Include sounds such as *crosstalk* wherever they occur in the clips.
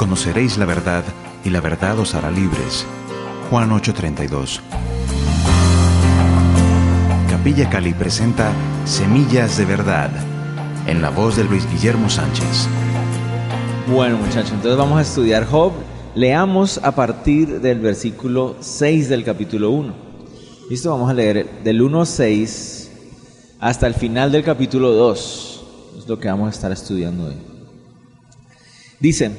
conoceréis la verdad, y la verdad os hará libres. Juan 8:32. Capilla Cali presenta Semillas de Verdad, en la voz de Luis Guillermo Sánchez. Bueno muchachos, entonces vamos a estudiar Job. Leamos a partir del versículo 6 del capítulo 1. Listo, vamos a leer del 1 6 hasta el final del capítulo 2. Es lo que vamos a estar estudiando hoy. Dice,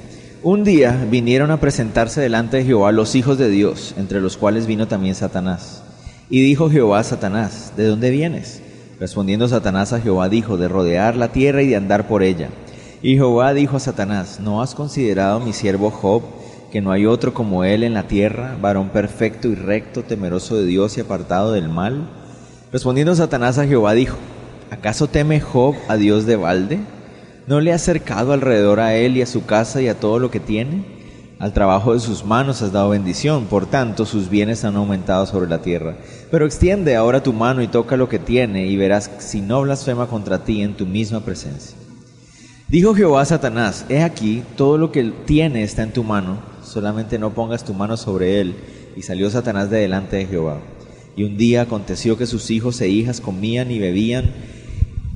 un día vinieron a presentarse delante de Jehová los hijos de Dios, entre los cuales vino también Satanás. Y dijo Jehová a Satanás, ¿de dónde vienes? Respondiendo Satanás a Jehová dijo, de rodear la tierra y de andar por ella. Y Jehová dijo a Satanás, ¿no has considerado mi siervo Job, que no hay otro como él en la tierra, varón perfecto y recto, temeroso de Dios y apartado del mal? Respondiendo Satanás a Jehová dijo, ¿acaso teme Job a Dios de balde? ¿No le has cercado alrededor a él y a su casa y a todo lo que tiene? Al trabajo de sus manos has dado bendición, por tanto sus bienes han aumentado sobre la tierra. Pero extiende ahora tu mano y toca lo que tiene, y verás si no blasfema contra ti en tu misma presencia. Dijo Jehová a Satanás, He aquí, todo lo que tiene está en tu mano, solamente no pongas tu mano sobre él. Y salió Satanás de delante de Jehová. Y un día aconteció que sus hijos e hijas comían y bebían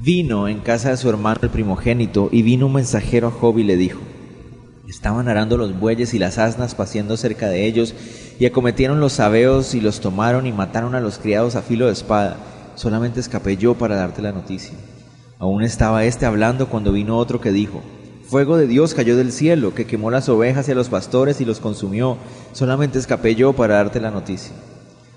vino en casa de su hermano el primogénito, y vino un mensajero a Job y le dijo, Estaban arando los bueyes y las asnas paciendo cerca de ellos, y acometieron los sabeos y los tomaron y mataron a los criados a filo de espada. Solamente escapé yo para darte la noticia. Aún estaba éste hablando cuando vino otro que dijo, Fuego de Dios cayó del cielo, que quemó las ovejas y a los pastores y los consumió. Solamente escapé yo para darte la noticia.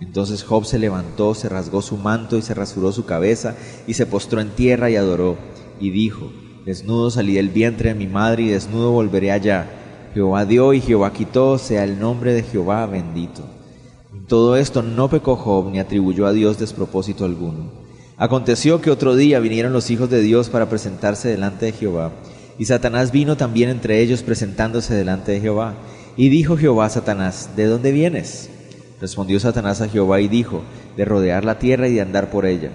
Entonces Job se levantó, se rasgó su manto y se rasuró su cabeza y se postró en tierra y adoró. Y dijo, Desnudo salí del vientre de mi madre y desnudo volveré allá. Jehová dio y Jehová quitó, sea el nombre de Jehová bendito. En todo esto no pecó Job ni atribuyó a Dios despropósito alguno. Aconteció que otro día vinieron los hijos de Dios para presentarse delante de Jehová. Y Satanás vino también entre ellos presentándose delante de Jehová. Y dijo Jehová Satanás, ¿de dónde vienes? Respondió Satanás a Jehová y dijo, de rodear la tierra y de andar por ella.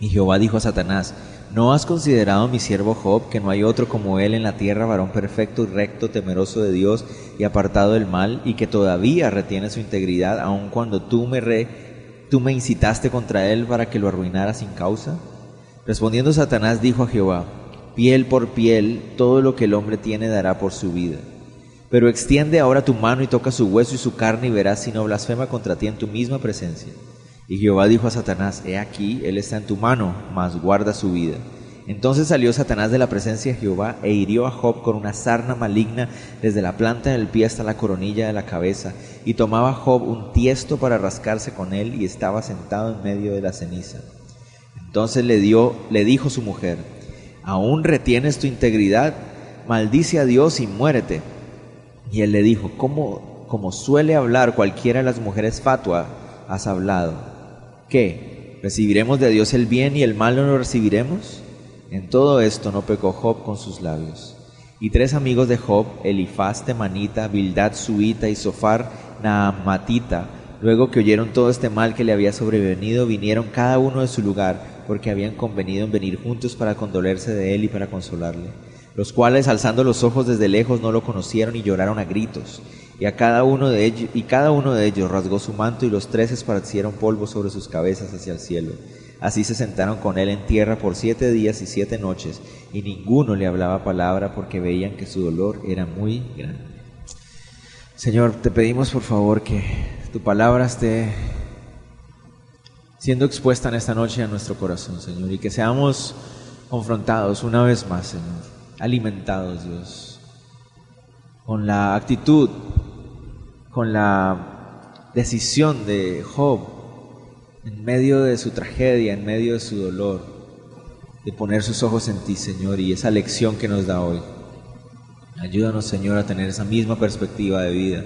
Y Jehová dijo a Satanás, ¿no has considerado mi siervo Job, que no hay otro como él en la tierra, varón perfecto y recto, temeroso de Dios y apartado del mal, y que todavía retiene su integridad, aun cuando tú me, re, tú me incitaste contra él para que lo arruinara sin causa? Respondiendo Satanás dijo a Jehová, piel por piel, todo lo que el hombre tiene dará por su vida. Pero extiende ahora tu mano y toca su hueso y su carne y verás si no blasfema contra ti en tu misma presencia. Y Jehová dijo a Satanás, He aquí, él está en tu mano, mas guarda su vida. Entonces salió Satanás de la presencia de Jehová e hirió a Job con una sarna maligna desde la planta del pie hasta la coronilla de la cabeza. Y tomaba Job un tiesto para rascarse con él y estaba sentado en medio de la ceniza. Entonces le, dio, le dijo su mujer, ¿aún retienes tu integridad? Maldice a Dios y muérete. Y él le dijo, ¿cómo, como suele hablar cualquiera de las mujeres fatua, has hablado? ¿Qué? ¿Recibiremos de Dios el bien y el mal no lo recibiremos? En todo esto no pecó Job con sus labios. Y tres amigos de Job, Elifaz Temanita, Bildad Suita y Sofar Naamatita, luego que oyeron todo este mal que le había sobrevenido, vinieron cada uno de su lugar, porque habían convenido en venir juntos para condolerse de él y para consolarle los cuales alzando los ojos desde lejos no lo conocieron y lloraron a gritos. Y a cada uno de ellos, y cada uno de ellos rasgó su manto y los tres esparcieron polvo sobre sus cabezas hacia el cielo. Así se sentaron con él en tierra por siete días y siete noches, y ninguno le hablaba palabra porque veían que su dolor era muy grande. Señor, te pedimos por favor que tu palabra esté siendo expuesta en esta noche a nuestro corazón, Señor, y que seamos confrontados una vez más, Señor alimentados, Dios, con la actitud, con la decisión de Job en medio de su tragedia, en medio de su dolor, de poner sus ojos en ti, Señor, y esa lección que nos da hoy. Ayúdanos, Señor, a tener esa misma perspectiva de vida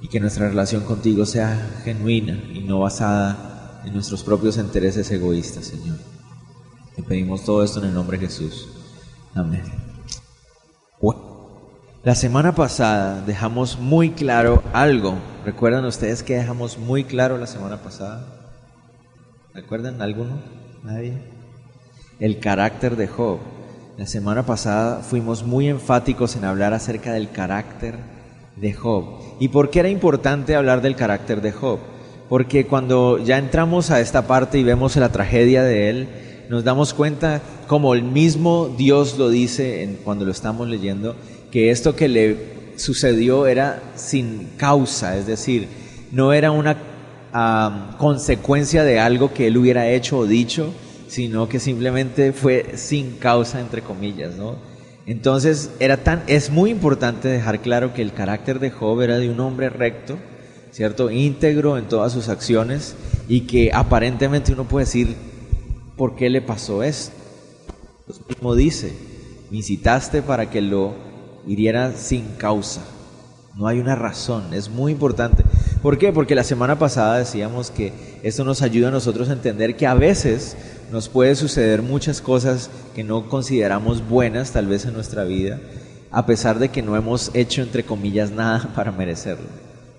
y que nuestra relación contigo sea genuina y no basada en nuestros propios intereses egoístas, Señor. Te pedimos todo esto en el nombre de Jesús. Amén. La semana pasada dejamos muy claro algo. ¿Recuerdan ustedes que dejamos muy claro la semana pasada? ¿Recuerdan alguno? ¿Nadie? El carácter de Job. La semana pasada fuimos muy enfáticos en hablar acerca del carácter de Job. ¿Y por qué era importante hablar del carácter de Job? Porque cuando ya entramos a esta parte y vemos la tragedia de él, nos damos cuenta, como el mismo Dios lo dice cuando lo estamos leyendo, que esto que le sucedió era sin causa, es decir, no era una consecuencia de algo que él hubiera hecho o dicho, sino que simplemente fue sin causa, entre comillas, ¿no? Entonces, era tan, es muy importante dejar claro que el carácter de Job era de un hombre recto, ¿cierto? Íntegro en todas sus acciones y que aparentemente uno puede decir, ¿por qué le pasó esto? Pues mismo dice, me incitaste para que lo hiriera sin causa. No hay una razón, es muy importante. ¿Por qué? Porque la semana pasada decíamos que esto nos ayuda a nosotros a entender que a veces nos puede suceder muchas cosas que no consideramos buenas tal vez en nuestra vida, a pesar de que no hemos hecho entre comillas nada *laughs* para merecerlo.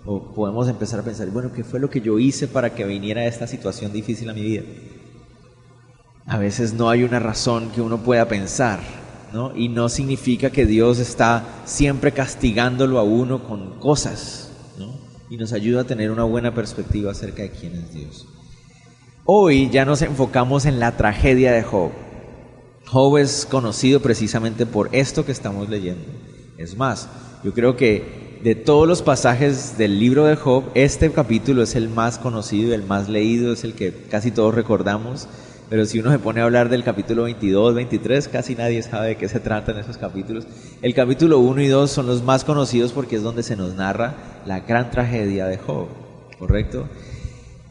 O podemos empezar a pensar, bueno, ¿qué fue lo que yo hice para que viniera esta situación difícil a mi vida? A veces no hay una razón que uno pueda pensar, y no significa que Dios está siempre castigándolo a uno con cosas, Y nos ayuda a tener una buena perspectiva acerca de quién es Dios. Hoy ya nos enfocamos en la tragedia de Job. Job es conocido precisamente por esto que estamos leyendo. Es más, yo creo que de todos los pasajes del libro de Job, este capítulo es el más conocido, el más leído, es el que casi todos recordamos pero si uno se pone a hablar del capítulo 22, 23, casi nadie sabe de qué se tratan esos capítulos. El capítulo 1 y 2 son los más conocidos porque es donde se nos narra la gran tragedia de Job, ¿correcto?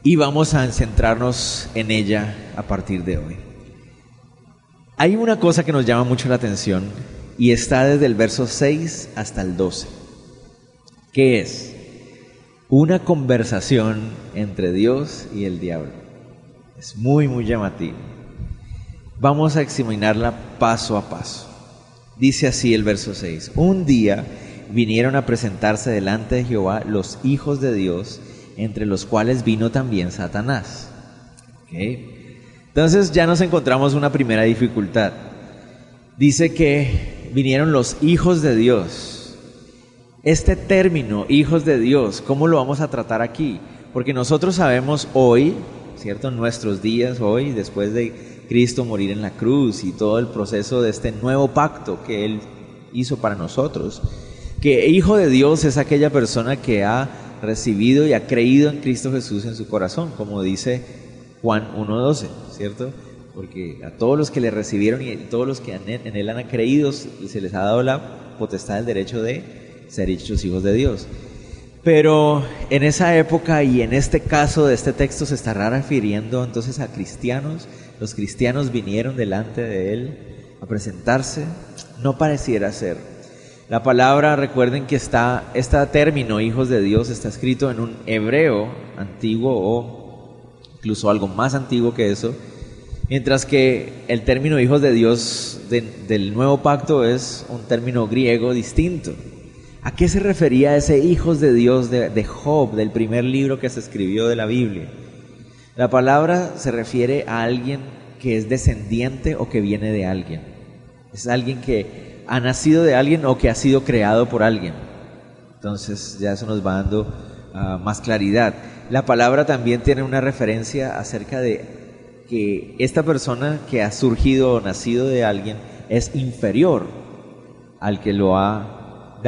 Y vamos a centrarnos en ella a partir de hoy. Hay una cosa que nos llama mucho la atención y está desde el verso 6 hasta el 12, que es una conversación entre Dios y el diablo. Es muy, muy llamativo. Vamos a examinarla paso a paso. Dice así el verso 6. Un día vinieron a presentarse delante de Jehová los hijos de Dios, entre los cuales vino también Satanás. Entonces ya nos encontramos una primera dificultad. Dice que vinieron los hijos de Dios. Este término, hijos de Dios, ¿cómo lo vamos a tratar aquí? Porque nosotros sabemos hoy ¿cierto? Nuestros días hoy, después de Cristo morir en la cruz y todo el proceso de este nuevo pacto que Él hizo para nosotros, que hijo de Dios es aquella persona que ha recibido y ha creído en Cristo Jesús en su corazón, como dice Juan 1.12, ¿cierto? Porque a todos los que le recibieron y a todos los que en Él han creído, se les ha dado la potestad del derecho de ser hechos hijos de Dios. Pero en esa época y en este caso de este texto se estará refiriendo entonces a cristianos. Los cristianos vinieron delante de él a presentarse. No pareciera ser. La palabra, recuerden que está, este término, hijos de Dios, está escrito en un hebreo antiguo o incluso algo más antiguo que eso, mientras que el término hijos de Dios del nuevo pacto es un término griego distinto. ¿A qué se refería ese hijos de Dios de, Job, del primer libro que se escribió de la Biblia? La palabra se refiere a alguien que es descendiente o que viene de alguien. Es alguien que ha nacido de alguien o que ha sido creado por alguien. Entonces ya eso nos va dando ah, más claridad. La palabra también tiene una referencia acerca de que esta persona que ha surgido o nacido de alguien es inferior al que lo ha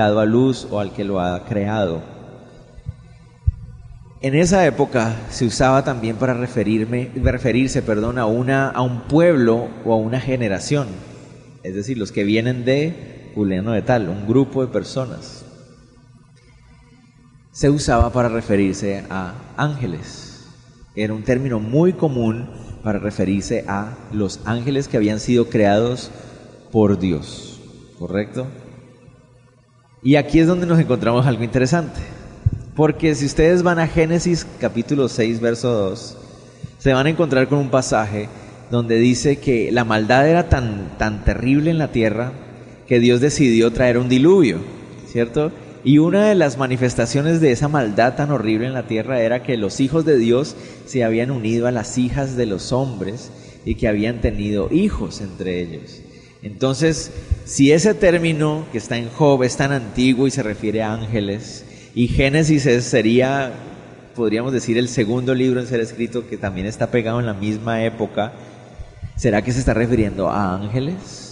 dado a luz o al que lo ha creado. En esa época se usaba también para referirse perdón, a, una, a un pueblo o a una generación, es decir, los que vienen de Juliano de Tal, un grupo de personas. Se usaba para referirse a ángeles. Era un término muy común para referirse a los ángeles que habían sido creados por Dios, ¿correcto? Y aquí es donde nos encontramos algo interesante. Porque si ustedes van a Génesis capítulo 6, verso 2, se van a encontrar con un pasaje donde dice que la maldad era tan, tan terrible en la tierra que Dios decidió traer un diluvio, ¿cierto? Y una de las manifestaciones de esa maldad tan horrible en la tierra era que los hijos de Dios se habían unido a las hijas de los hombres y que habían tenido hijos entre ellos. Entonces, si ese término que está en Job es tan antiguo y se refiere a ángeles, y Génesis sería, podríamos decir, el segundo libro en ser escrito que también está pegado en la misma época, ¿será que se está refiriendo a ángeles?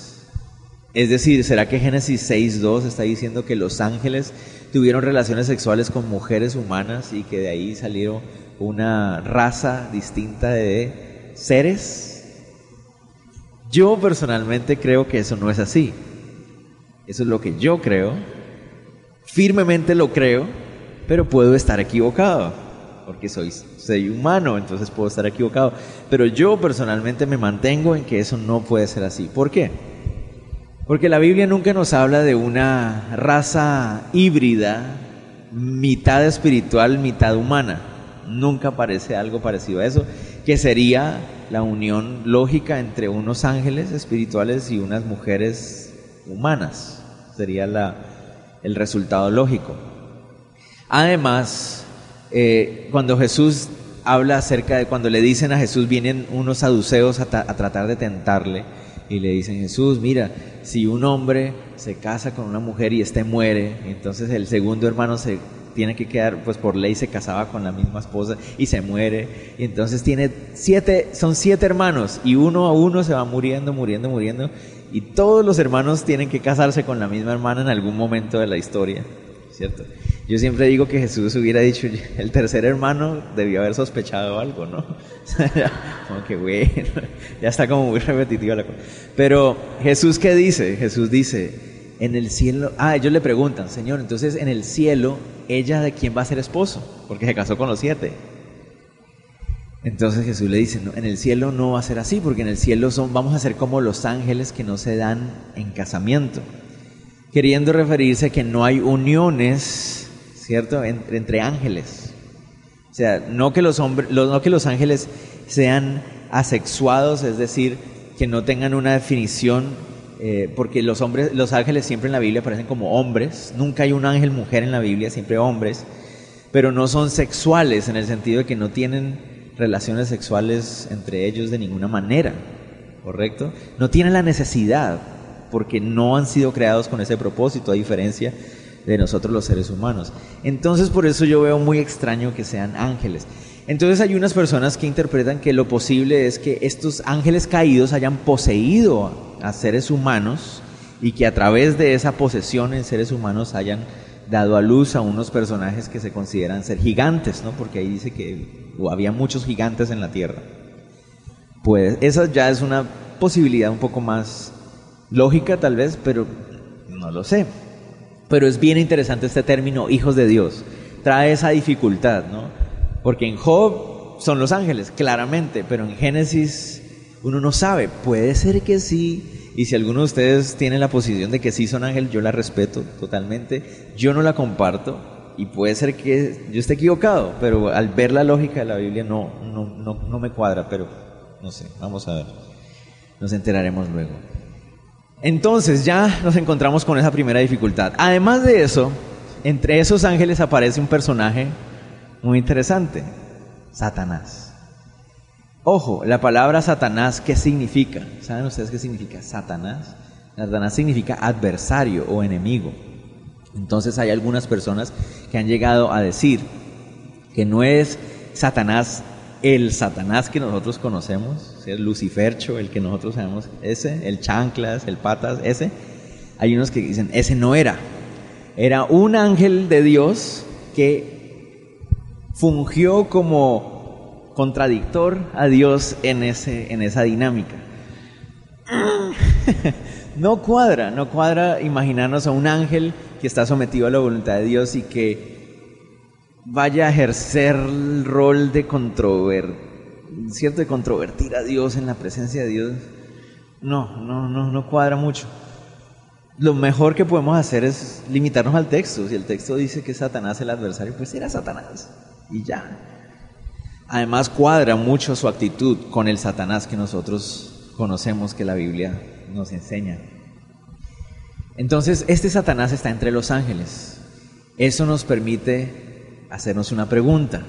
Es decir, ¿será que Génesis 6.2 está diciendo que los ángeles tuvieron relaciones sexuales con mujeres humanas y que de ahí salieron una raza distinta de seres? Yo personalmente creo que eso no es así. Eso es lo que yo creo. Firmemente lo creo, pero puedo estar equivocado, porque soy, soy humano, entonces puedo estar equivocado. Pero yo personalmente me mantengo en que eso no puede ser así. ¿Por qué? Porque la Biblia nunca nos habla de una raza híbrida, mitad espiritual, mitad humana. Nunca aparece algo parecido a eso, que sería la unión lógica entre unos ángeles espirituales y unas mujeres humanas. Sería la, el resultado lógico. Además, eh, cuando Jesús habla acerca de cuando le dicen a Jesús, vienen unos saduceos a, a tratar de tentarle y le dicen, Jesús, mira, si un hombre se casa con una mujer y éste muere, entonces el segundo hermano se tiene que quedar, pues por ley se casaba con la misma esposa y se muere. Y entonces tiene siete, son siete hermanos y uno a uno se va muriendo, muriendo, muriendo. Y todos los hermanos tienen que casarse con la misma hermana en algún momento de la historia, ¿cierto? Yo siempre digo que Jesús hubiera dicho, *laughs* el tercer hermano debió haber sospechado algo, ¿no? *laughs* como que bueno, *laughs* ya está como muy repetitiva la cosa. Pero Jesús, ¿qué dice? Jesús dice, en el cielo, ah, ellos le preguntan, Señor, entonces en el cielo, ¿ella de quién va a ser esposo? Porque se casó con los siete. Entonces Jesús le dice, no, en el cielo no va a ser así, porque en el cielo son, vamos a ser como los ángeles que no se dan en casamiento. Queriendo referirse que no hay uniones, ¿cierto?, entre, entre ángeles. O sea, no que los, hombres, no que los ángeles sean asexuados, es decir, que no tengan una definición eh, porque los hombres, los ángeles siempre en la Biblia aparecen como hombres, nunca hay un ángel mujer en la Biblia, siempre hombres, pero no son sexuales en el sentido de que no tienen relaciones sexuales entre ellos de ninguna manera, ¿correcto? No tienen la necesidad, porque no han sido creados con ese propósito, a diferencia de nosotros los seres humanos. Entonces por eso yo veo muy extraño que sean ángeles. Entonces hay unas personas que interpretan que lo posible es que estos ángeles caídos hayan poseído a seres humanos y que a través de esa posesión en seres humanos hayan dado a luz a unos personajes que se consideran ser gigantes, ¿no? Porque ahí dice que había muchos gigantes en la tierra. Pues esa ya es una posibilidad un poco más lógica tal vez, pero no lo sé. Pero es bien interesante este término hijos de Dios. Trae esa dificultad, ¿no? Porque en Job son los ángeles, claramente, pero en Génesis uno no sabe, puede ser que sí, y si alguno de ustedes tiene la posición de que sí son ángeles, yo la respeto totalmente, yo no la comparto, y puede ser que yo esté equivocado, pero al ver la lógica de la Biblia no, no, no, no me cuadra, pero no sé, vamos a ver, nos enteraremos luego. Entonces ya nos encontramos con esa primera dificultad. Además de eso, entre esos ángeles aparece un personaje muy interesante, Satanás. Ojo, la palabra Satanás, ¿qué significa? ¿Saben ustedes qué significa Satanás? Satanás significa adversario o enemigo. Entonces hay algunas personas que han llegado a decir que no es Satanás el Satanás que nosotros conocemos, el Lucifercho, el que nosotros sabemos, ese, el chanclas, el patas, ese. Hay unos que dicen, ese no era. Era un ángel de Dios que fungió como contradictor a Dios en, ese, en esa dinámica. *laughs* no cuadra, no cuadra imaginarnos a un ángel que está sometido a la voluntad de Dios y que vaya a ejercer el rol de controver, cierto, de controvertir a Dios en la presencia de Dios. No, no, no, no cuadra mucho. lo mejor que podemos hacer es limitarnos al texto. Si el texto dice que Satanás es el adversario, pues era Satanás. Y ya. Además cuadra mucho su actitud con el Satanás que nosotros conocemos que la Biblia nos enseña. Entonces, este Satanás está entre los ángeles. Eso nos permite hacernos una pregunta.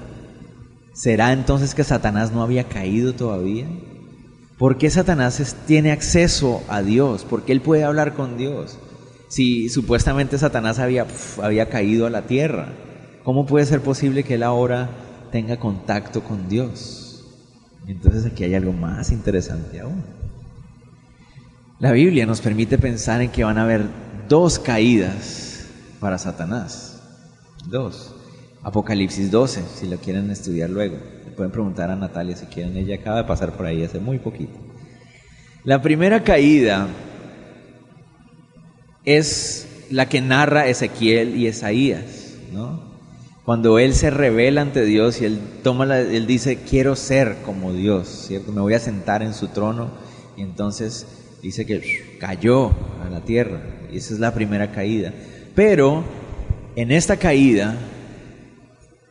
¿Será entonces que Satanás no había caído todavía? ¿Por qué Satanás tiene acceso a Dios? ¿Por qué él puede hablar con Dios? Si supuestamente Satanás había, había caído a la tierra, ¿cómo puede ser posible que él ahora tenga contacto con Dios? Entonces aquí hay algo más interesante aún. La Biblia nos permite pensar en que van a haber dos caídas para Satanás. Dos. Apocalipsis 12, si lo quieren estudiar luego pueden preguntar a Natalia si quieren, ella acaba de pasar por ahí hace muy poquito. La primera caída es la que narra Ezequiel y Esaías, ¿no? Cuando él se revela ante Dios y él toma él dice, quiero ser como Dios, ¿cierto? Me voy a sentar en su trono y entonces dice que cayó a la tierra y esa es la primera caída. Pero en esta caída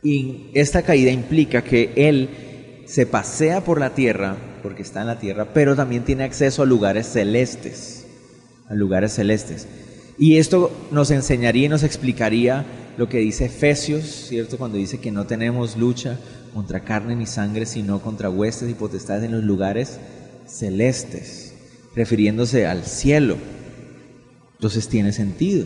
y esta caída implica que Él se pasea por la tierra, porque está en la tierra, pero también tiene acceso a lugares celestes, a lugares celestes. Y esto nos enseñaría y nos explicaría lo que dice Efesios, ¿cierto? Cuando dice que no tenemos lucha contra carne ni sangre, sino contra huestes y potestades en los lugares celestes, refiriéndose al cielo. Entonces tiene sentido.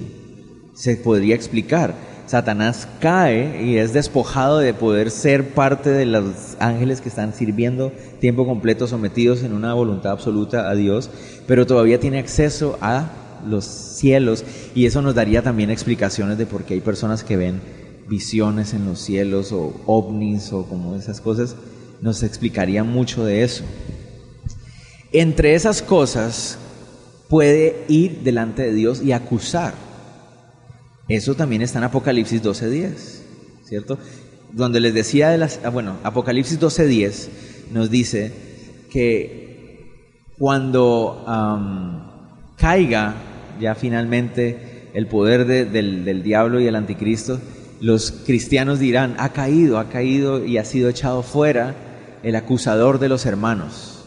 Se podría explicar. Satanás cae y es despojado de poder ser parte de los ángeles que están sirviendo tiempo completo, sometidos en una voluntad absoluta a Dios, pero todavía tiene acceso a los cielos y eso nos daría también explicaciones de por qué hay personas que ven visiones en los cielos o ovnis o como esas cosas, nos explicaría mucho de eso. Entre esas cosas puede ir delante de Dios y acusar eso también está en Apocalipsis 12.10, ¿cierto? Donde les decía de las... Ah, bueno, Apocalipsis 12.10 nos dice que cuando caiga ya finalmente el poder del, diablo y el anticristo, los cristianos dirán, ha caído, ha caído y ha sido echado fuera el acusador de los hermanos.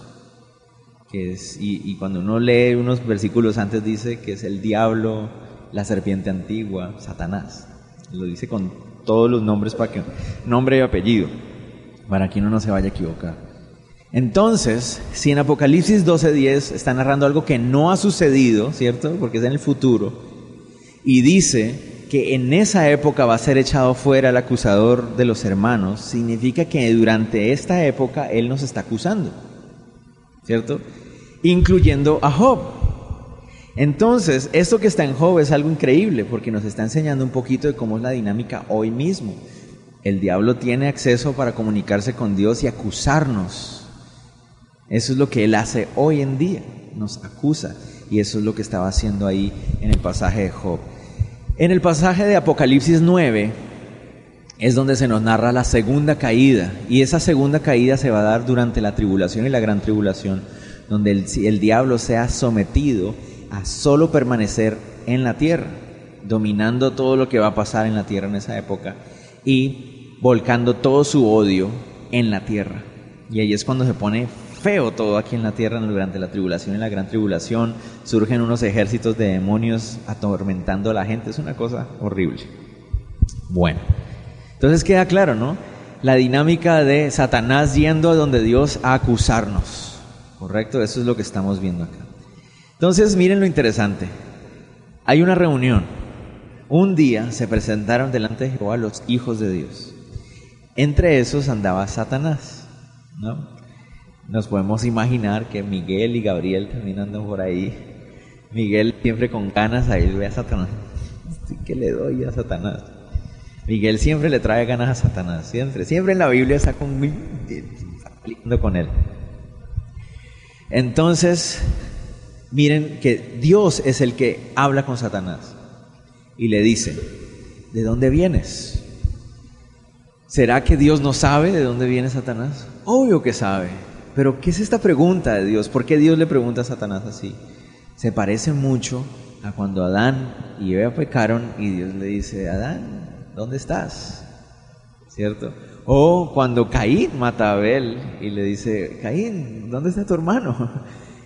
Y, y, cuando uno lee unos versículos antes dice que es el diablo, la serpiente antigua, Satanás. Lo dice con todos los nombres para que nombre y apellido, para que uno no se vaya a equivocar. Entonces, si en Apocalipsis 12:10 está narrando algo que no ha sucedido, ¿cierto? Porque es en el futuro, y dice que en esa época va a ser echado fuera el acusador de los hermanos, significa que durante esta época él nos está acusando, ¿cierto? Incluyendo a Job. Entonces, esto que está en Job es algo increíble porque nos está enseñando un poquito de cómo es la dinámica hoy mismo. El diablo tiene acceso para comunicarse con Dios y acusarnos. Eso es lo que él hace hoy en día, nos acusa. Y eso es lo que estaba haciendo ahí en el pasaje de Job. En el pasaje de Apocalipsis 9 es donde se nos narra la segunda caída. Y esa segunda caída se va a dar durante la tribulación y la gran tribulación, donde el, el diablo sea sometido a solo permanecer en la tierra, dominando todo lo que va a pasar en la tierra en esa época y volcando todo su odio en la tierra. Y ahí es cuando se pone feo todo aquí en la tierra durante la tribulación y la gran tribulación. Surgen unos ejércitos de demonios atormentando a la gente. Es una cosa horrible. Bueno, entonces queda claro, ¿no? La dinámica de Satanás yendo a donde Dios a acusarnos. ¿Correcto? Eso es lo que estamos viendo acá. Entonces, miren lo interesante. Hay una reunión. Un día se presentaron delante de Jehová los hijos de Dios. Entre esos andaba Satanás, ¿no? Nos podemos imaginar que Miguel y Gabriel también por ahí. Miguel siempre con ganas, ahí ve a Satanás. ¿Qué le doy a Satanás? Miguel siempre le trae ganas a Satanás, siempre. Siempre en la Biblia está con, con él. Entonces, Miren que Dios es el que habla con Satanás y le dice, ¿de dónde vienes? ¿Será que Dios no sabe de dónde viene Satanás? Obvio que sabe. Pero ¿qué es esta pregunta de Dios? ¿Por qué Dios le pregunta a Satanás así? Se parece mucho a cuando Adán y Eva pecaron y Dios le dice, Adán, ¿dónde estás? ¿Cierto? O cuando Caín mata a Abel y le dice, Caín, ¿dónde está tu hermano?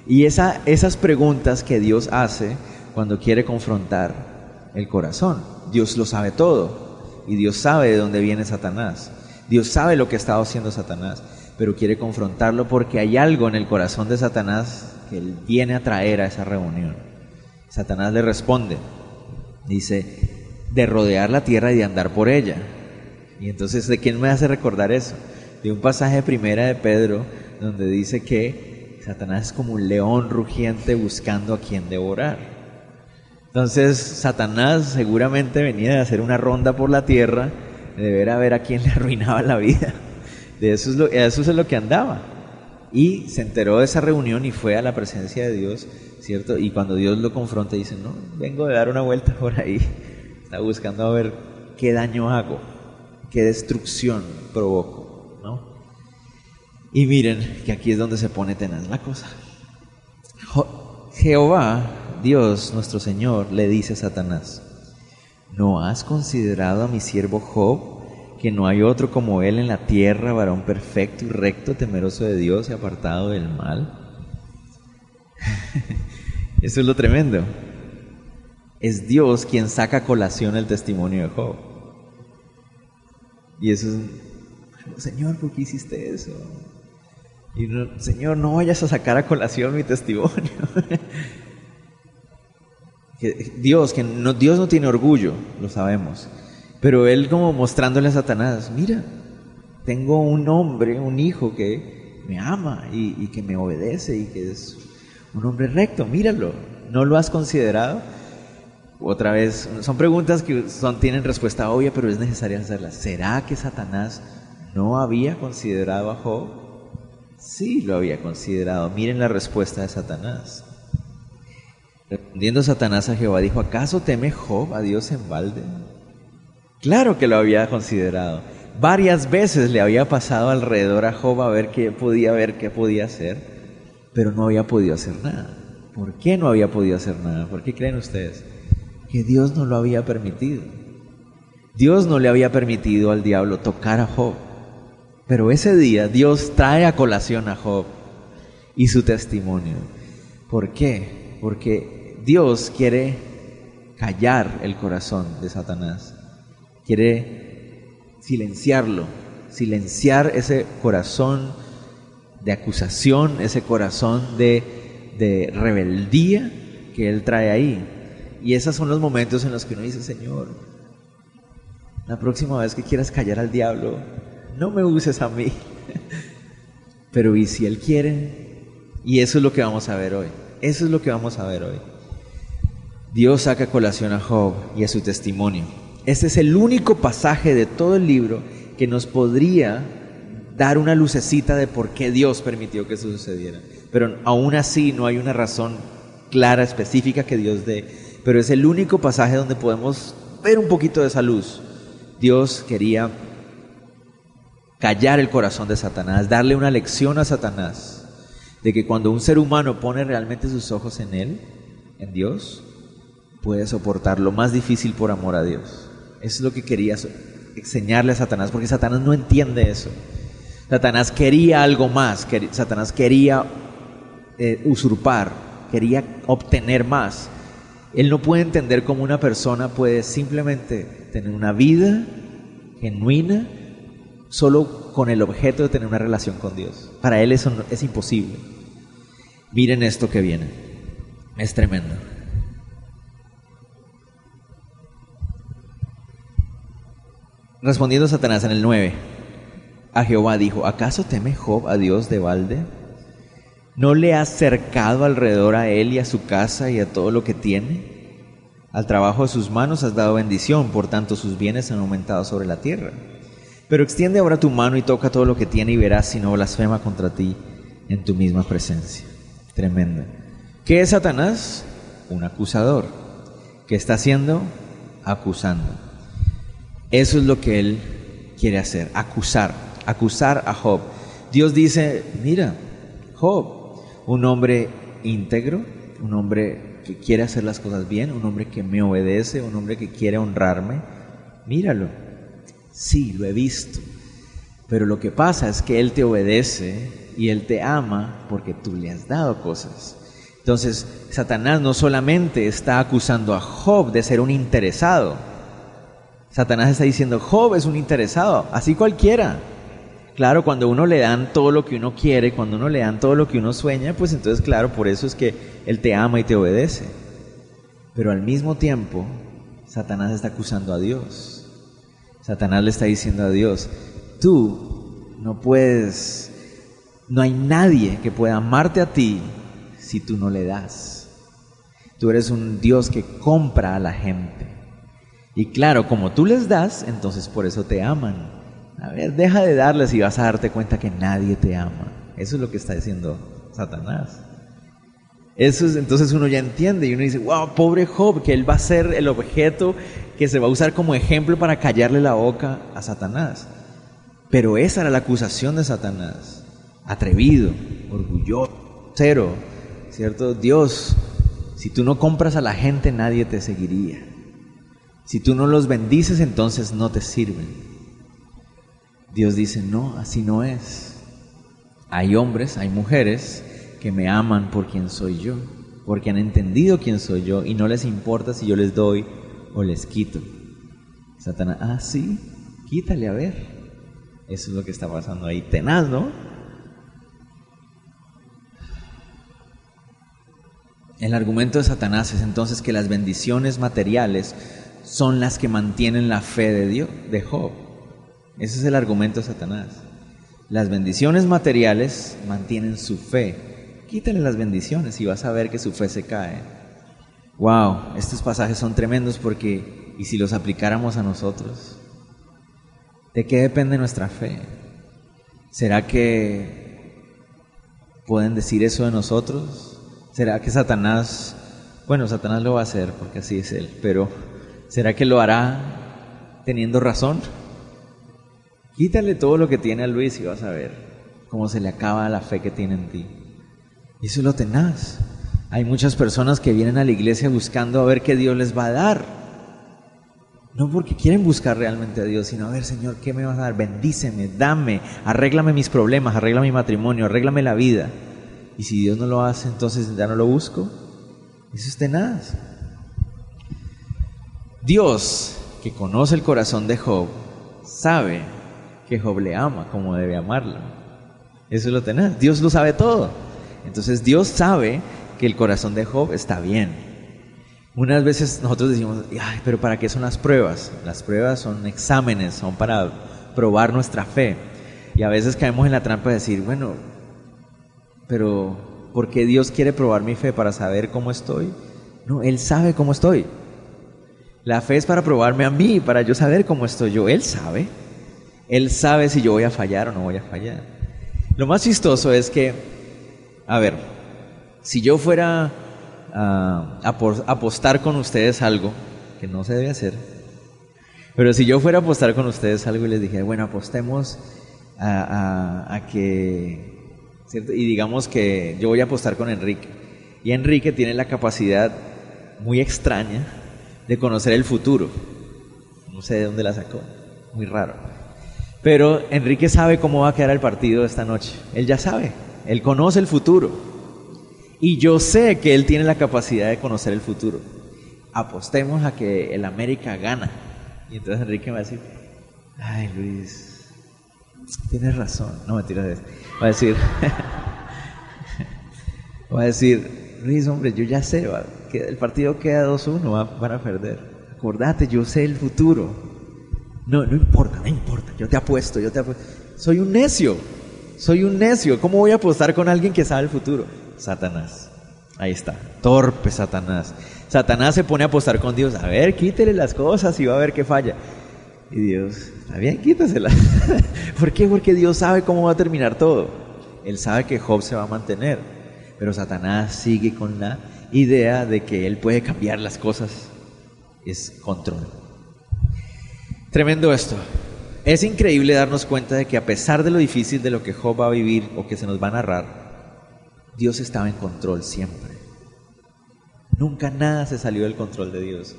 Y esa, esas preguntas que Dios hace cuando quiere confrontar el corazón. Dios lo sabe todo y Dios sabe de dónde viene Satanás. Dios sabe lo que ha haciendo Satanás, pero quiere confrontarlo porque hay algo en el corazón de Satanás que él viene a traer a esa reunión. Satanás le responde, dice, de rodear la tierra y de andar por ella. Y entonces, ¿de quién me hace recordar eso? De un pasaje primera de Pedro donde dice que Satanás es como un león rugiente buscando a quien devorar. Entonces, Satanás seguramente venía de hacer una ronda por la tierra, de ver a ver a quién le arruinaba la vida. De eso es lo, eso es lo que andaba. Y se enteró de esa reunión y fue a la presencia de Dios, ¿cierto? Y cuando Dios lo confronta, dice, no, vengo de dar una vuelta por ahí. Está buscando a ver qué daño hago qué destrucción provoco, ¿no? Y miren que aquí es donde se pone tenaz la cosa. Jehová, Dios, nuestro Señor, le dice a Satanás, ¿no has considerado a mi siervo Job, que no hay otro como él en la tierra, varón perfecto y recto, temeroso de Dios y apartado del mal? *laughs* Eso es lo tremendo. Es Dios quien saca colación el testimonio de Job. Y eso es, Señor, ¿por qué hiciste eso? Y Señor, no vayas a sacar a colación mi testimonio. *laughs* Dios, que no, Dios no tiene orgullo, lo sabemos. Pero Él como mostrándole a Satanás, mira, tengo un hombre, un hijo que me ama y, que me obedece y que es un hombre recto, míralo, ¿no lo has considerado? Otra vez, son preguntas que tienen respuesta obvia, pero es necesario hacerlas. ¿Será que Satanás no había considerado a Job? Sí, lo había considerado. Miren la respuesta de Satanás. Respondiendo Satanás a Jehová, dijo, ¿acaso teme Job a Dios en balde? Claro que lo había considerado. Varias veces le había pasado alrededor a Job a ver qué podía ver, qué podía hacer, pero no había podido hacer nada. ¿Por qué no había podido hacer nada? ¿Por qué creen ustedes? que Dios no lo había permitido. Dios no le había permitido al diablo tocar a Job. Pero ese día Dios trae a colación a Job y su testimonio. ¿Por qué? Porque Dios quiere callar el corazón de Satanás. Quiere silenciarlo, silenciar ese corazón de acusación, ese corazón de, de rebeldía que él trae ahí. Y esos son los momentos en los que uno dice, Señor, la próxima vez que quieras callar al diablo, no me uses a mí. *laughs* Pero ¿y si Él quiere? Y eso es lo que vamos a ver hoy. Eso es lo que vamos a ver hoy. Dios saca colación a Job y a su testimonio. Este es el único pasaje de todo el libro que nos podría dar una lucecita de por qué Dios permitió que eso sucediera. Pero aún así no hay una razón clara, específica que Dios dé pero es el único pasaje donde podemos ver un poquito de esa luz. Dios quería callar el corazón de Satanás, darle una lección a Satanás de que cuando un ser humano pone realmente sus ojos en Él, en Dios, puede soportar lo más difícil por amor a Dios. Es lo que quería enseñarle a Satanás, porque Satanás no entiende eso. Satanás quería algo más, Satanás quería eh, usurpar, quería obtener más. Él no puede entender cómo una persona puede simplemente tener una vida genuina solo con el objeto de tener una relación con Dios. Para él eso es imposible. Miren esto que viene. Es tremendo. Respondiendo Satanás en el 9, a Jehová dijo, ¿acaso teme Job a Dios de balde? ¿No le has cercado alrededor a él y a su casa y a todo lo que tiene? Al trabajo de sus manos has dado bendición, por tanto sus bienes han aumentado sobre la tierra. Pero extiende ahora tu mano y toca todo lo que tiene y verás si no blasfema contra ti en tu misma presencia. Tremendo. ¿Qué es Satanás? Un acusador. ¿Qué está haciendo? Acusando. Eso es lo que él quiere hacer, acusar, acusar a Job. Dios dice, mira, Job, un hombre íntegro, un hombre que quiere hacer las cosas bien, un hombre que me obedece, un hombre que quiere honrarme. Míralo. Sí, lo he visto. Pero lo que pasa es que Él te obedece y Él te ama porque tú le has dado cosas. Entonces, Satanás no solamente está acusando a Job de ser un interesado. Satanás está diciendo, Job es un interesado, así cualquiera. Claro, cuando uno le dan todo lo que uno quiere, cuando uno le dan todo lo que uno sueña, pues entonces claro, por eso es que Él te ama y te obedece. Pero al mismo tiempo, Satanás está acusando a Dios. Satanás le está diciendo a Dios, tú no puedes, no hay nadie que pueda amarte a ti si tú no le das. Tú eres un Dios que compra a la gente. Y claro, como tú les das, entonces por eso te aman. A ver, deja de darles y vas a darte cuenta que nadie te ama. Eso es lo que está diciendo Satanás. Eso es, entonces uno ya entiende y uno dice, wow, pobre Job, que él va a ser el objeto que se va a usar como ejemplo para callarle la boca a Satanás. Pero esa era la acusación de Satanás. Atrevido, orgulloso, cero, ¿cierto? Dios, si tú no compras a la gente, nadie te seguiría. Si tú no los bendices, entonces no te sirven. Dios dice, no, así no es. Hay hombres, hay mujeres que me aman por quien soy yo, porque han entendido quién soy yo y no les importa si yo les doy o les quito. Satanás, ah, sí, quítale a ver. Eso es lo que está pasando ahí. Tenaz, ¿no? El argumento de Satanás es entonces que las bendiciones materiales son las que mantienen la fe de Dios, de Job. Ese es el argumento de Satanás. Las bendiciones materiales mantienen su fe. Quítale las bendiciones y vas a ver que su fe se cae. Wow, estos pasajes son tremendos porque, ¿y si los aplicáramos a nosotros? ¿De qué depende nuestra fe? ¿Será que pueden decir eso de nosotros? ¿Será que Satanás, bueno, Satanás lo va a hacer porque así es él, pero ¿será que lo hará teniendo razón? Quítale todo lo que tiene a Luis y vas a ver cómo se le acaba la fe que tiene en ti. Y eso es lo tenaz. Hay muchas personas que vienen a la iglesia buscando a ver qué Dios les va a dar. No porque quieren buscar realmente a Dios, sino a ver, Señor, ¿qué me vas a dar? Bendíceme, dame, arréglame mis problemas, arregla mi matrimonio, arréglame la vida. Y si Dios no lo hace, entonces ya no lo busco. Eso es tenaz. Dios, que conoce el corazón de Job, sabe que Job le ama como debe amarlo. Eso es lo tenaz. Dios lo sabe todo. Entonces Dios sabe que el corazón de Job está bien. Unas veces nosotros decimos, Ay, pero ¿para qué son las pruebas? Las pruebas son exámenes, son para probar nuestra fe. Y a veces caemos en la trampa de decir, bueno, pero ¿por qué Dios quiere probar mi fe para saber cómo estoy? No, Él sabe cómo estoy. La fe es para probarme a mí, para yo saber cómo estoy yo. Él sabe. Él sabe si yo voy a fallar o no voy a fallar. Lo más chistoso es que, a ver, si yo fuera a apostar con ustedes algo, que no se debe hacer, pero si yo fuera a apostar con ustedes algo y les dije, bueno, apostemos a que y digamos que yo voy a apostar con Enrique. Y Enrique tiene la capacidad muy extraña de conocer el futuro. No sé de dónde la sacó. Muy raro. Pero Enrique sabe cómo va a quedar el partido esta noche. Él ya sabe. Él conoce el futuro. Y yo sé que él tiene la capacidad de conocer el futuro. Apostemos a que el América gana. Y entonces Enrique va a decir, ay Luis, tienes razón. No me tiras de eso. Va a decir, *laughs* va a decir, Luis, hombre, yo ya sé, el partido queda 2-1, van a perder. Acordate, yo sé el futuro. No, no importa, no importa, yo te apuesto, yo te apuesto. Soy un necio, soy un necio. ¿Cómo voy a apostar con alguien que sabe el futuro? Satanás. Ahí está, torpe Satanás. Satanás se pone a apostar con Dios. A ver, quítele las cosas y va a ver qué falla. Y Dios, está bien, quítasela. *laughs* ¿Por qué? Porque Dios sabe cómo va a terminar todo. Él sabe que Job se va a mantener. Pero Satanás sigue con la idea de que él puede cambiar las cosas. Es control. Tremendo esto. Es increíble darnos cuenta de que a pesar de lo difícil de lo que Job va a vivir o que se nos va a narrar, Dios estaba en control siempre. Nunca nada se salió del control de Dios.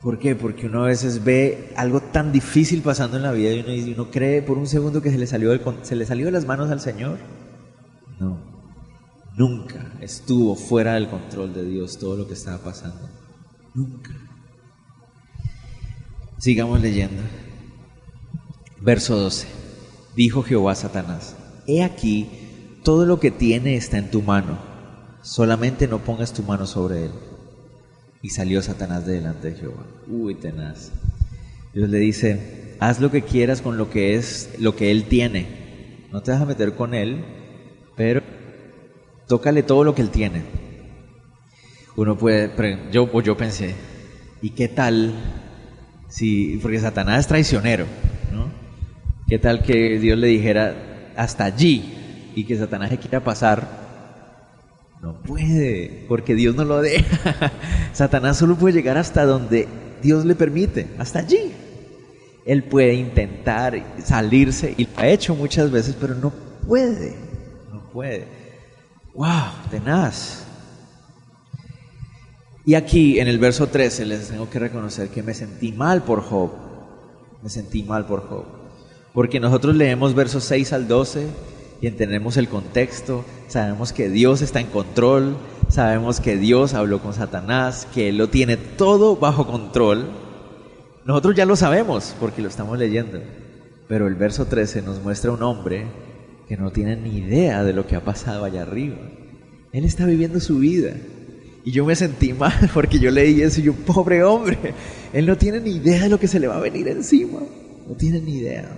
¿Por qué? Porque uno a veces ve algo tan difícil pasando en la vida y uno, cree por un segundo que se le, salió se le salió de las manos al Señor. Nunca estuvo fuera del control de Dios todo lo que estaba pasando. Nunca. Sigamos leyendo. Verso 12. Dijo Jehová a Satanás, He aquí, todo lo que tiene está en tu mano, solamente no pongas tu mano sobre él. Y salió Satanás de delante de Jehová. Uy, tenaz. Dios le dice, haz lo que quieras con lo que es, lo que él tiene. No te vas a meter con él, pero tócale todo lo que él tiene. Uno puede, yo, yo pensé, ¿y qué tal si, porque Satanás es traicionero, ¿no? ¿Qué tal que Dios le dijera hasta allí y que Satanás se quiera pasar no puede, porque Dios no lo deja. *laughs* Satanás solo puede llegar hasta donde Dios le permite, hasta allí. Él puede intentar salirse y lo ha hecho muchas veces, pero no puede, no puede. ¡Wow! Tenaz. Y aquí en el verso 13 les tengo que reconocer que me sentí mal por Job. Me sentí mal por Job. Porque nosotros leemos versos 6 al 12 y entendemos el contexto, sabemos que Dios está en control, sabemos que Dios habló con Satanás, que Él lo tiene todo bajo control. Nosotros ya lo sabemos porque lo estamos leyendo, pero el verso 13 nos muestra un hombre que no tiene ni idea de lo que ha pasado allá arriba. Él está viviendo su vida. Y yo me sentí *laughs* mal porque yo leí eso y yo, pobre hombre, él no tiene ni idea de lo que se le va a venir encima. No tiene ni idea.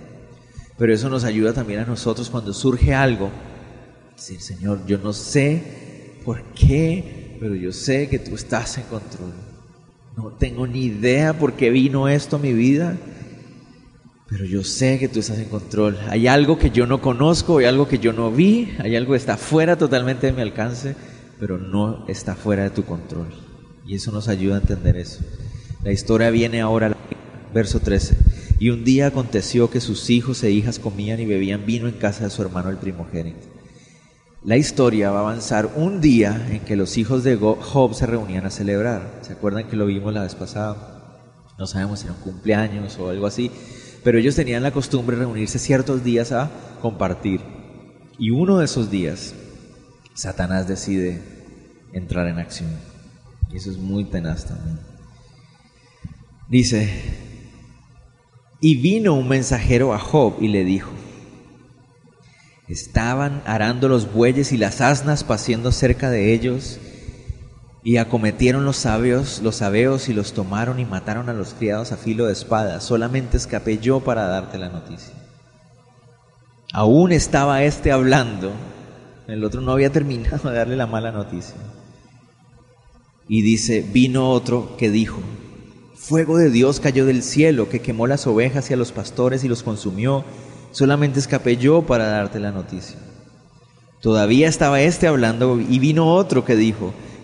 Pero eso nos ayuda también a nosotros cuando surge algo. Decir, Señor, yo no sé por qué, pero yo sé que tú estás en control. No tengo ni idea por qué vino esto a mi vida, pero yo sé que tú estás en control. Hay algo que yo no conozco, hay algo que yo no vi, hay algo que está fuera totalmente de mi alcance, pero no está fuera de tu control. Y eso nos ayuda a entender eso. La historia viene ahora, verso 13. Y un día aconteció que sus hijos e hijas comían y bebían vino en casa de su hermano el primogénito. La historia va a avanzar un día en que los hijos de Job se reunían a celebrar. ¿Se acuerdan que lo vimos la vez pasada? No sabemos si era un cumpleaños o algo así, pero ellos tenían la costumbre de reunirse ciertos días a compartir. Y uno de esos días, Satanás decide entrar en acción. Y eso es muy tenaz también. Dice, y vino un mensajero a Job y le dijo, estaban arando los bueyes y las asnas paciendo cerca de ellos, y acometieron los sabios, los sabeos y los tomaron y mataron a los criados a filo de espada. Solamente escapé yo para darte la noticia. Aún estaba este hablando, el otro no había *laughs* terminado de darle la mala noticia. Y dice, vino otro que dijo, Fuego de Dios cayó del cielo que quemó las ovejas y a los pastores y los consumió. Solamente escapé yo para darte la noticia. Todavía estaba este hablando y vino otro que dijo,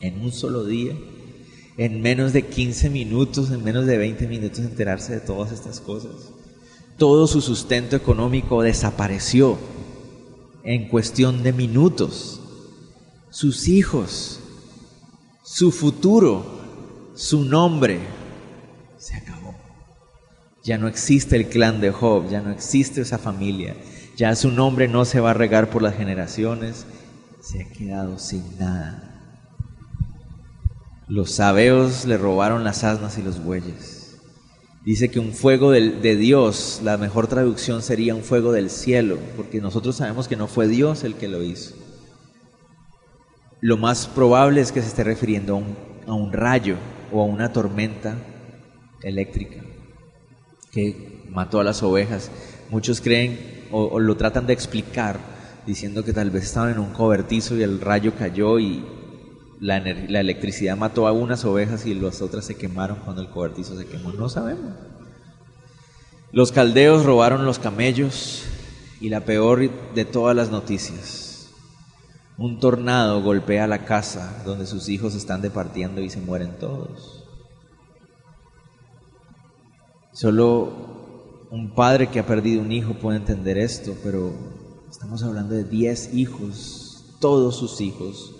En un solo día, en menos de 15 minutos, en menos de 20 minutos enterarse de todas estas cosas. Todo su sustento económico desapareció en cuestión de minutos. Sus hijos su futuro, su nombre, se acabó. Ya no existe el clan de Job, ya no existe esa familia, ya su nombre no se va a regar por las generaciones, se ha quedado sin nada. Los sabeos le robaron las asnas y los bueyes. Dice que un fuego de Dios, la mejor traducción sería un fuego del cielo, porque nosotros sabemos que no fue Dios el que lo hizo lo más probable es que se esté refiriendo a un, rayo o a una tormenta eléctrica que mató a las ovejas. Muchos creen o, lo tratan de explicar diciendo que tal vez estaban en un cobertizo y el rayo cayó y, la, electricidad mató a unas ovejas y las otras se quemaron cuando el cobertizo se quemó. No sabemos. Los caldeos robaron los camellos y la peor de todas las noticias. Un tornado golpea la casa donde sus hijos están departiendo y se mueren todos. Solo un padre que ha perdido un hijo puede entender esto, pero estamos hablando de 10 hijos, todos sus hijos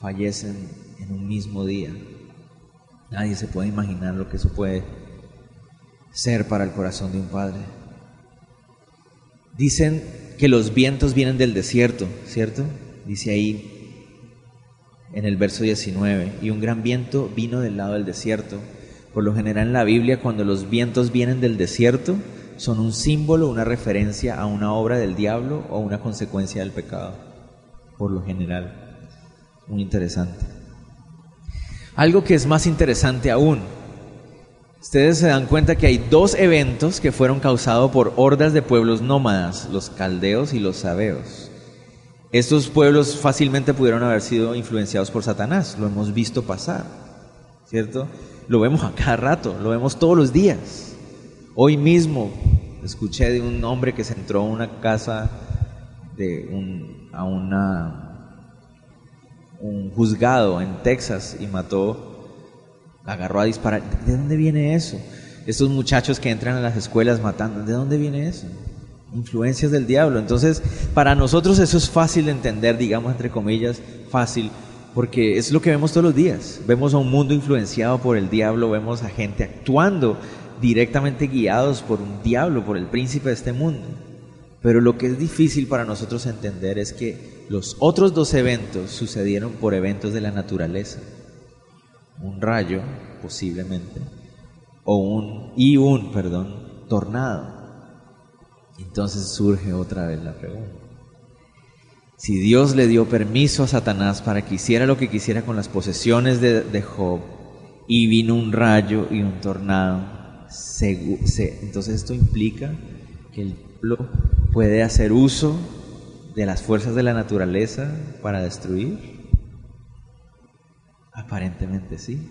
fallecen en un mismo día. Nadie se puede imaginar lo que eso puede ser para el corazón de un padre. Dicen que los vientos vienen del desierto, ¿cierto? Dice ahí en el verso 19, y un gran viento vino del lado del desierto. Por lo general en la Biblia, cuando los vientos vienen del desierto, son un símbolo, una referencia a una obra del diablo o una consecuencia del pecado. Por lo general muy interesante. Algo que es más interesante aún, ustedes se dan cuenta que hay dos eventos que fueron causados por hordas de pueblos nómadas, los caldeos y los sabeos. Estos pueblos fácilmente pudieron haber sido influenciados por Satanás, lo hemos visto pasar, ¿cierto? Lo vemos a cada rato, lo vemos todos los días. Hoy mismo escuché de un hombre que se entró a una casa de un, a una un juzgado en Texas y mató, agarró a disparar. ¿De dónde viene eso? Estos muchachos que entran a las escuelas matando, ¿de dónde viene eso? Influencias del diablo. Entonces, para nosotros eso es fácil de entender, digamos entre comillas, fácil, porque es lo que vemos todos los días. Vemos a un mundo influenciado por el diablo, vemos a gente actuando directamente guiados por un diablo, por el príncipe de este mundo. Pero lo que es difícil para nosotros entender es que los otros dos eventos sucedieron por eventos de la naturaleza. Un rayo, posiblemente, o un, y un, perdón, tornado. Entonces surge otra vez la pregunta. Si Dios le dio permiso a Satanás para que hiciera lo que quisiera con las posesiones de, Job, y vino un rayo y un tornado, entonces esto implica que el pueblo puede hacer uso de las fuerzas de la naturaleza para destruir? Aparentemente sí.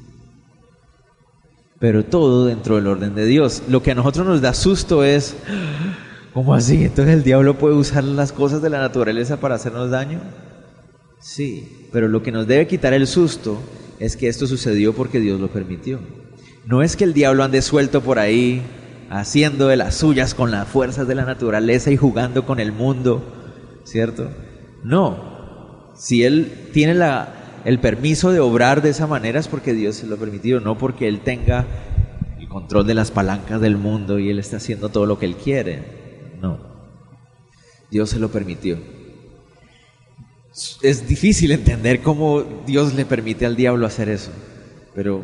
Pero todo dentro del orden de Dios. Lo que a nosotros nos da susto es, *gasps* ¿cómo así? Entonces el diablo puede usar las cosas de la naturaleza para hacernos daño. Sí, pero lo que nos debe quitar el susto es que esto sucedió porque Dios lo permitió. No es que el diablo ande suelto por ahí haciendo de las suyas con las fuerzas de la naturaleza y jugando con el mundo, ¿cierto? No, si Él tiene la, el permiso de obrar de esa manera es porque Dios se lo ha permitido, no porque Él tenga el control de las palancas del mundo y Él está haciendo todo lo que Él quiere. No, Dios se lo permitió. Es difícil entender cómo Dios le permite al diablo hacer eso, pero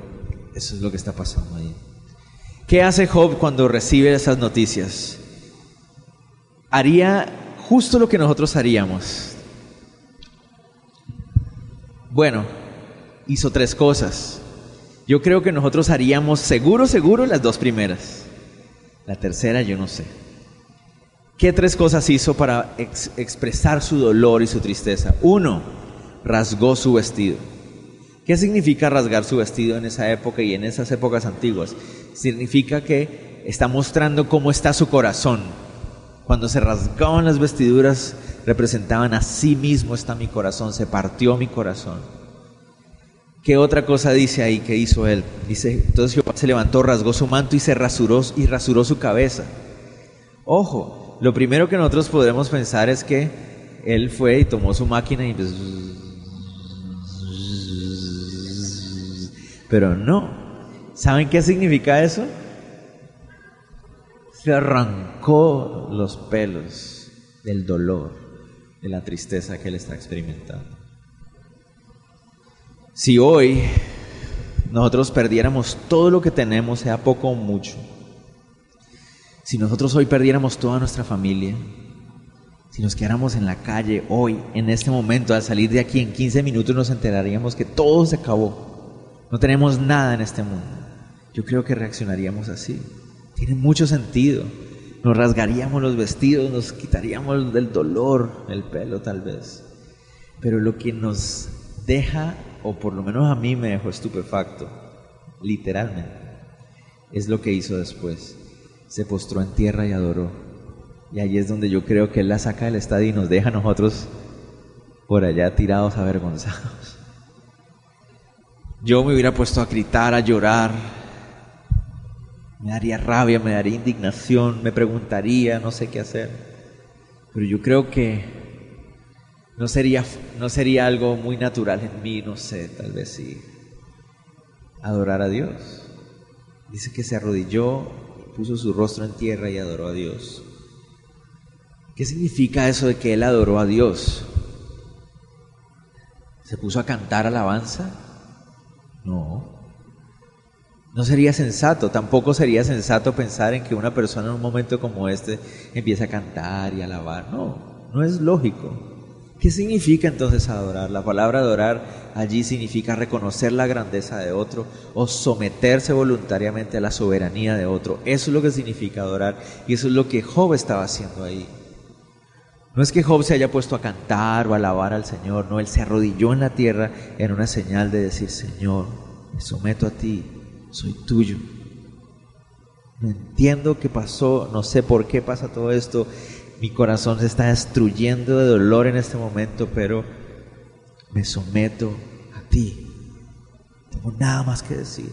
eso es lo que está pasando ahí. ¿Qué hace Job cuando recibe esas noticias? Haría justo lo que nosotros haríamos. Bueno, hizo tres cosas. Yo creo que nosotros haríamos seguro, seguro las dos primeras. La tercera yo no sé. ¿Qué tres cosas hizo para expresar su dolor y su tristeza? Uno, rasgó su vestido. ¿Qué significa rasgar su vestido en esa época y en esas épocas antiguas? Significa que está mostrando cómo está su corazón. Cuando se rasgaban las vestiduras, representaban a sí mismo está mi corazón, se partió mi corazón. ¿Qué otra cosa dice ahí que hizo él? Dice, entonces Jehová se levantó, rasgó su manto y se rasuró y rasuró su cabeza. Ojo, lo primero que nosotros podemos pensar es que él fue y tomó su máquina y Pero no. ¿Saben qué significa eso? Se arrancó los pelos del dolor, de la tristeza que él está experimentando. Si hoy nosotros perdiéramos todo lo que tenemos, sea poco o mucho, si nosotros hoy perdiéramos toda nuestra familia, si nos quedáramos en la calle hoy, en este momento, al salir de aquí en 15 minutos nos enteraríamos que todo se acabó. No tenemos nada en este mundo. Yo creo que reaccionaríamos así. Tiene mucho sentido. Nos rasgaríamos los vestidos, nos quitaríamos del dolor el pelo tal vez. Pero lo que nos deja o por lo menos a mí me dejó estupefacto, literalmente, es lo que hizo después. Se postró en tierra y adoró. Y ahí es donde yo creo que Él la saca del estadio y nos deja a nosotros por allá tirados avergonzados. Yo me hubiera puesto a gritar, a llorar. Me daría rabia, me daría indignación, me preguntaría, no sé qué hacer. Pero yo creo que no sería, no sería algo muy natural en mí, no sé, tal vez sí, adorar a Dios. Dice que se arrodilló, puso su rostro en tierra y adoró a Dios. ¿Qué significa eso de que él adoró a Dios? ¿Se puso a cantar alabanza? No. No sería sensato, tampoco sería sensato pensar en que una persona en un momento como este empiece a cantar y alabar. No, no es lógico. ¿Qué significa entonces adorar? La palabra adorar allí significa reconocer la grandeza de otro o someterse voluntariamente a la soberanía de otro. Eso es lo que significa adorar y eso es lo que Job estaba haciendo ahí. No es que Job se haya puesto a cantar o a alabar al Señor, no, él se arrodilló en la tierra en una señal de decir, Señor, me someto a ti, soy tuyo. No entiendo qué pasó, no sé por qué pasa todo esto, mi corazón se está destruyendo de dolor en este momento, pero me someto a ti. No tengo nada más que decir.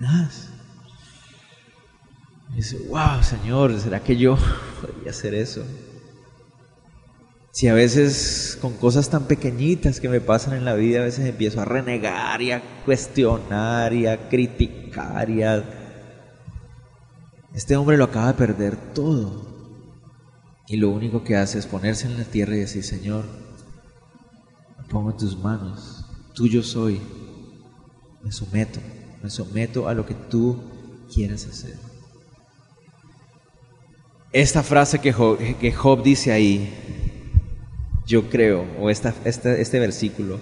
Nada. Y dice, wow, Señor, ¿será que yo podría hacer eso? Si a veces con cosas tan pequeñitas que me pasan en la vida, a veces empiezo a renegar y a cuestionar y a criticar y a... Este hombre lo acaba de perder todo. Y lo único que hace es ponerse en la tierra y decir, Señor, me pongo en tus manos, tuyo soy, me someto, me someto a lo que tú quieras hacer. Esta frase que Job, que Job dice ahí, yo creo, o esta, este, este versículo,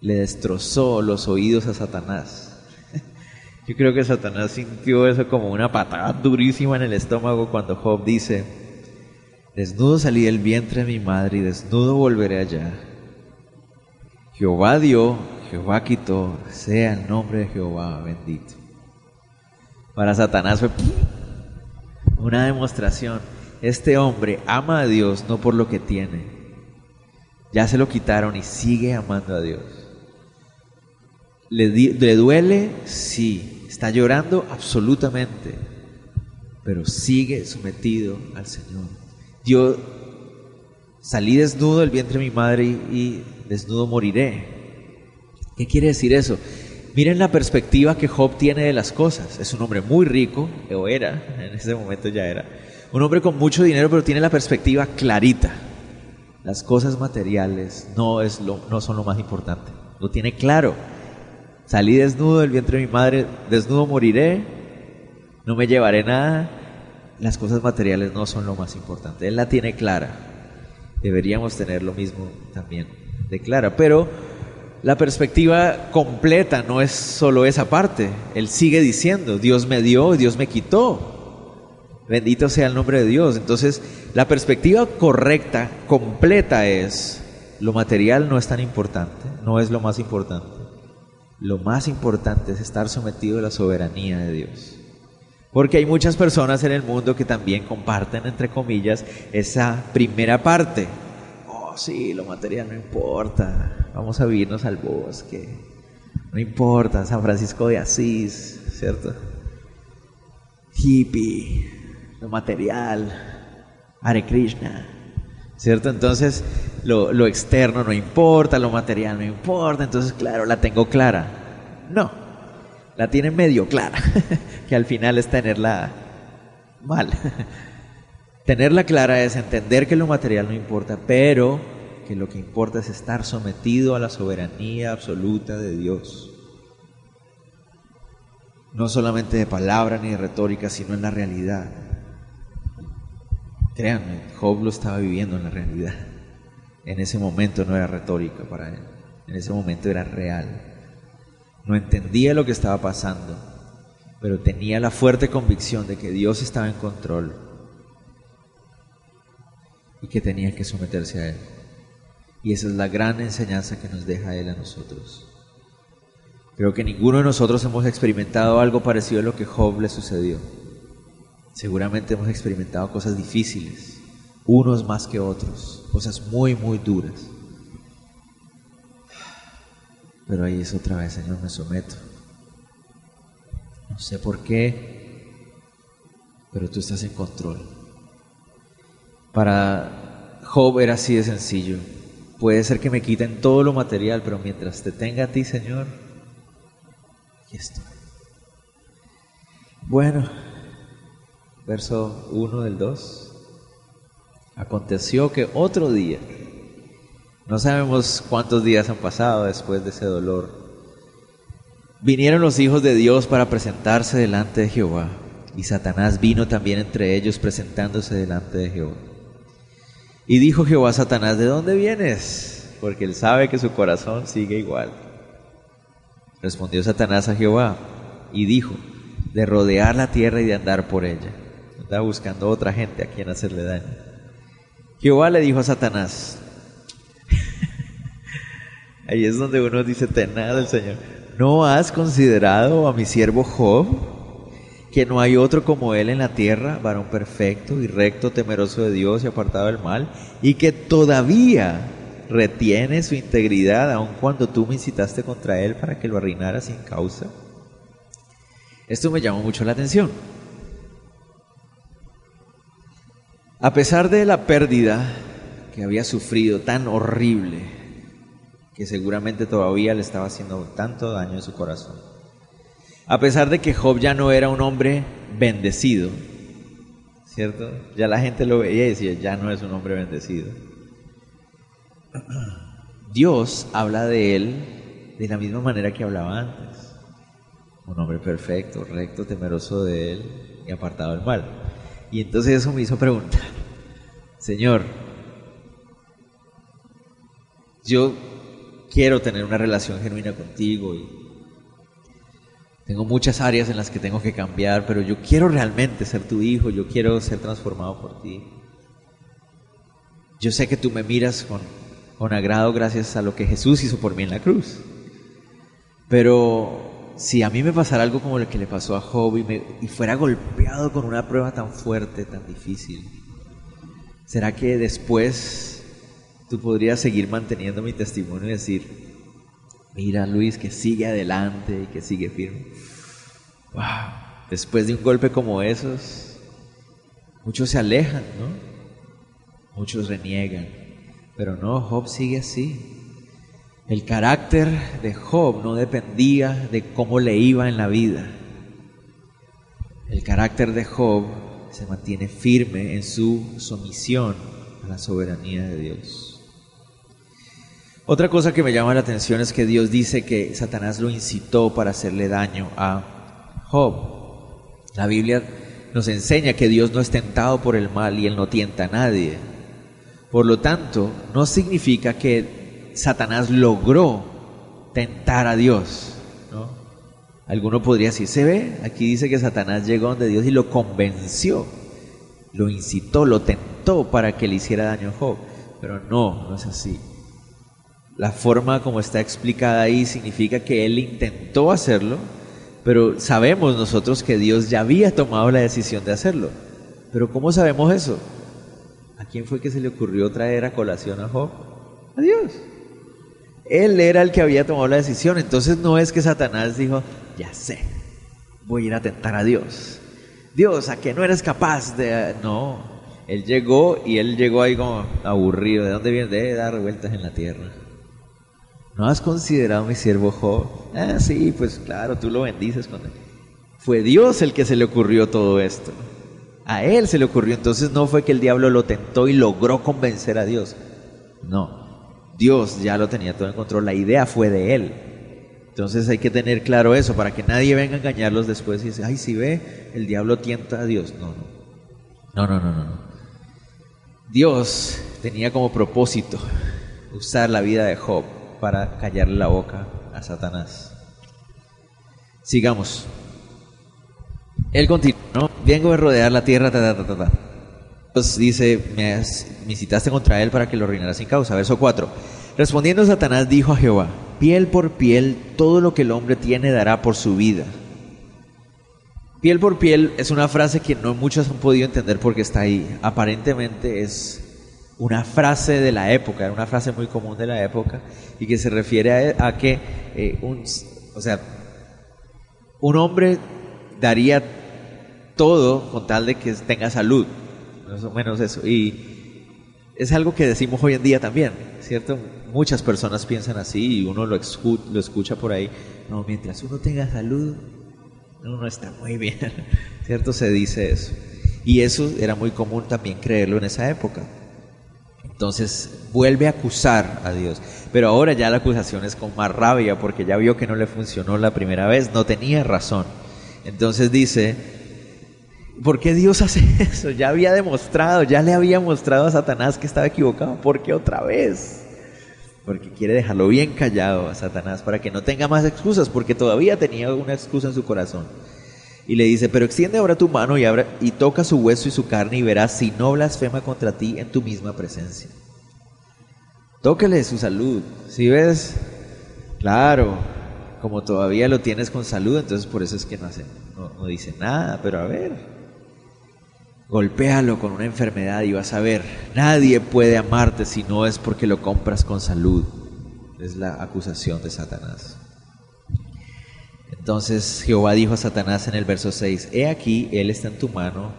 le destrozó los oídos a Satanás. *laughs* Yo creo que Satanás sintió eso como una patada durísima en el estómago cuando Job dice, Desnudo salí del vientre de mi madre y desnudo volveré allá. Jehová dio, Jehová quitó, sea el nombre de Jehová bendito. Para Satanás fue una demostración. Este hombre ama a Dios no por lo que tiene. Ya se lo quitaron y sigue amando a Dios. ¿Le, ¿Le, duele? Sí. ¿Está llorando? Absolutamente. Pero sigue sometido al Señor. Yo salí desnudo del vientre de mi madre y, desnudo moriré. ¿Qué quiere decir eso? Miren la perspectiva que Job tiene de las cosas. Es un hombre muy rico, o era, en ese momento ya era. Un hombre con mucho dinero, pero tiene la perspectiva clarita. Las cosas materiales no, es lo, no son lo más importante. Lo tiene claro. Salí desnudo del vientre de mi madre, desnudo moriré, no me llevaré nada, las cosas materiales no son lo más importante. Él la tiene clara. Deberíamos tener lo mismo también de clara. Pero la perspectiva completa no es solo esa parte. Él sigue diciendo, Dios me dio, Dios me quitó. Bendito sea el nombre de Dios. Entonces, la perspectiva correcta, completa es, lo material no es tan importante, no es lo más importante. Lo más importante es estar sometido a la soberanía de Dios. Porque hay muchas personas en el mundo que también comparten, entre comillas, esa primera parte. Oh, sí, lo material no importa. Vamos a vivirnos al bosque. No importa, San Francisco de Asís, ¿cierto? Hippie, lo material, Hare Krishna, ¿cierto? Entonces, lo, lo externo no importa, lo material no importa. Entonces, claro, la tengo clara. No, la tiene medio clara, *laughs* que al final es tenerla mal. *laughs* tenerla clara es entender que lo material no importa, pero que lo que importa es estar sometido a la soberanía absoluta de Dios. No solamente de palabra ni de retórica, sino en la realidad. Créanme, Job lo estaba viviendo en la realidad. En ese momento no era retórica para él, en ese momento era real. No entendía lo que estaba pasando, pero tenía la fuerte convicción de que Dios estaba en control y que tenía que someterse a Él. Y esa es la gran enseñanza que nos deja Él a nosotros. Creo que ninguno de nosotros hemos experimentado algo parecido a lo que Job le sucedió. Seguramente hemos experimentado cosas difíciles, unos más que otros, cosas muy, muy duras. Pero ahí es otra vez, Señor, me someto. No sé por qué, pero tú estás en control. Para Job era así de sencillo. Puede ser que me quiten todo lo material, pero mientras te tenga a ti, Señor, aquí estoy. Bueno, verso 1 del 2. Aconteció que otro día, no sabemos cuántos días han pasado después de ese dolor, vinieron los hijos de Dios para presentarse delante de Jehová, y Satanás vino también entre ellos presentándose delante de Jehová. Y dijo Jehová a Satanás, ¿de dónde vienes? Porque él sabe que su corazón sigue igual. Respondió Satanás a Jehová y dijo, de rodear la tierra y de andar por ella. Buscando otra gente a quien hacerle daño. Jehová le dijo a Satanás, *laughs* ahí es donde uno dice, ten nada del Señor, ¿no has considerado a mi siervo Job? que no hay otro como él en la tierra, varón perfecto y recto, temeroso de Dios y apartado del mal, y que todavía retiene su integridad aun cuando tú me incitaste contra él para que lo arruinara sin causa. Esto me llamó mucho la atención. A pesar de la pérdida que había sufrido tan horrible, que seguramente todavía le estaba haciendo tanto daño en su corazón, a pesar de que Job ya no era un hombre bendecido, ¿cierto? Ya la gente lo veía y decía, ya no es un hombre bendecido. *clears throat* Dios habla de él de la misma manera que hablaba antes. Un hombre perfecto, recto, temeroso de él y apartado del mal. Y entonces eso me hizo preguntar, Señor, yo quiero tener una relación genuina contigo y tengo muchas áreas en las que tengo que cambiar, pero yo quiero realmente ser tu hijo, yo quiero ser transformado por ti. Yo sé que tú me miras con, con agrado gracias a lo que Jesús hizo por mí en la cruz. Pero si a mí me pasara algo como lo que le pasó a Job y, fuera golpeado con una prueba tan fuerte, tan difícil, ¿será que después tú podrías seguir manteniendo mi testimonio y decir, Mira Luis que sigue adelante y que sigue firme. Wow. Después de un golpe como esos, muchos se alejan, ¿no? Muchos reniegan. Pero no, Job sigue así. El carácter de Job no dependía de cómo le iba en la vida. El carácter de Job se mantiene firme en su sumisión a la soberanía de Dios. Otra cosa que me llama la atención es que Dios dice que Satanás lo incitó para hacerle daño a Job. La Biblia nos enseña que Dios no es tentado por el mal y él no tienta a nadie. Por lo tanto, no significa que Satanás logró tentar a Dios. ¿No? Alguno podría decir, se ve, aquí dice que Satanás llegó donde Dios y lo convenció, lo incitó, lo tentó para que le hiciera daño a Job. Pero no, no es así. La forma como está explicada ahí significa que él intentó hacerlo, pero sabemos nosotros que Dios ya había tomado la decisión de hacerlo. Pero ¿cómo sabemos eso? ¿A quién fue que se le ocurrió traer a colación a Job? A Dios. Él era el que había tomado la decisión. Entonces no es que Satanás dijo, ya sé, voy a ir a tentar a Dios. Dios, ¿a qué no eres capaz de...? No, él llegó y él llegó ahí como aburrido. ¿De dónde viene? De dar vueltas en la tierra. ¿No has considerado mi siervo Job? Ah, sí, pues claro, tú lo bendices. Cuando... Fue Dios el que se le ocurrió todo esto. A él se le ocurrió. Entonces no fue que el diablo lo tentó y logró convencer a Dios. No, Dios ya lo tenía todo en control. La idea fue de él. Entonces hay que tener claro eso para que nadie venga a engañarlos después y dice, ay, si ve, el diablo tienta a Dios. No, no. No, no, no. Dios tenía como propósito usar la vida de Job para callarle la boca a Satanás. Sigamos. Él continúa, ¿no? Vengo de rodear la tierra, ta, Pues dice, me, me citaste contra él para que lo reinara sin causa. Verso 4. Respondiendo Satanás dijo a Jehová, piel por piel, todo lo que el hombre tiene dará por su vida. Piel por piel es una frase que no muchos han podido entender porque está ahí. Aparentemente es una frase de la época, era una frase muy común de la época y que se refiere a, que eh, un, o sea, un hombre daría todo con tal de que tenga salud, más o menos eso. Y es algo que decimos hoy en día también, ¿cierto? Muchas personas piensan así y uno lo, lo escucha por ahí. No, mientras uno tenga salud, uno está muy bien, *laughs* ¿cierto? Se dice eso. Y eso era muy común también creerlo en esa época. Entonces vuelve a acusar a Dios. Pero ahora ya la acusación es con más rabia porque ya vio que no le funcionó la primera vez, no tenía razón. Entonces dice, ¿por qué Dios hace *laughs* eso? Ya había demostrado, ya le había mostrado a Satanás que estaba equivocado. ¿Por qué otra vez? Porque quiere dejarlo bien callado a Satanás para que no tenga más excusas, porque todavía tenía una excusa en su corazón. Y le dice, pero extiende ahora tu mano y, y toca su hueso y su carne y verás si no blasfema contra ti en tu misma presencia. Tóquele su salud. Si ves, claro, como todavía lo tienes con salud, entonces por eso es que no, hace, no, dice nada, pero a ver, golpéalo con una enfermedad y vas a ver, nadie puede amarte si no es porque lo compras con salud. Es la acusación de Satanás. Entonces Jehová dijo a Satanás en el verso 6, He aquí, Él está en tu mano,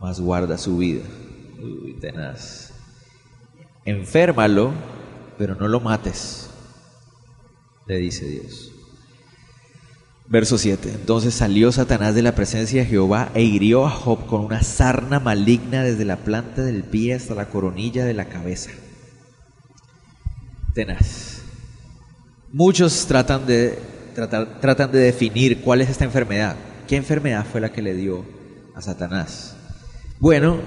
mas guarda su vida. Uy, tenaz. Enférmalo, pero no lo mates, le dice Dios. Verso 7. Entonces salió Satanás de la presencia de Jehová e hirió a Job con una sarna maligna desde la planta del pie hasta la coronilla de la cabeza. Tenaz. Muchos tratan de tratan de definir cuál es esta enfermedad. ¿Qué enfermedad fue la que le dio a Satanás? Bueno,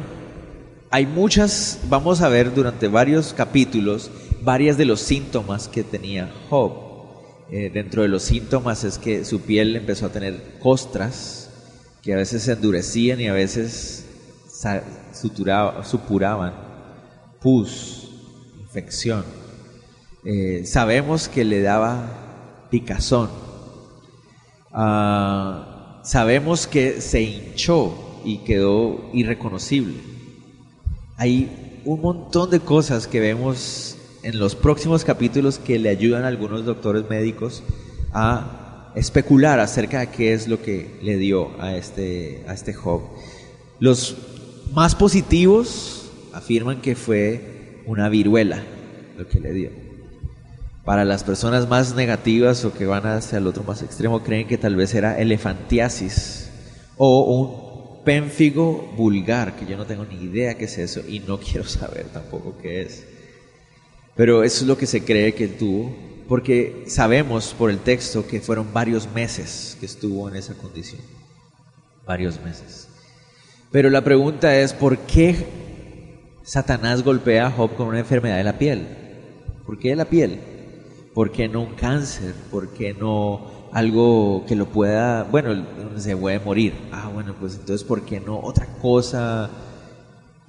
hay muchas, vamos a ver durante varios capítulos, varias de los síntomas que tenía Job. Eh, dentro de los síntomas es que su piel empezó a tener costras que a veces se endurecían y a veces supuraban, pus, infección. Eh, sabemos que le daba picazón. Ah, sabemos que se hinchó y quedó irreconocible. Hay un montón de cosas que vemos en los próximos capítulos que le ayudan a algunos doctores médicos a especular acerca de qué es lo que le dio a este, a este Job. Los más positivos afirman que fue una viruela lo que le dio. Para las personas más negativas o que van hacia el otro más extremo, creen que tal vez era elefantiasis o un pénfigo vulgar, que yo no tengo ni idea qué es eso y no *laughs* quiero saber tampoco qué es. Pero eso es lo que se cree que tuvo, porque sabemos por el texto que fueron varios meses que estuvo en esa condición. Varios meses. Pero la pregunta es, ¿por qué Satanás golpea a Job con una enfermedad de la piel? ¿Por qué la piel? ¿Por qué no un cáncer? ¿Por qué no algo que lo pueda, bueno, se puede morir? Ah, bueno, pues entonces, ¿por qué no otra cosa?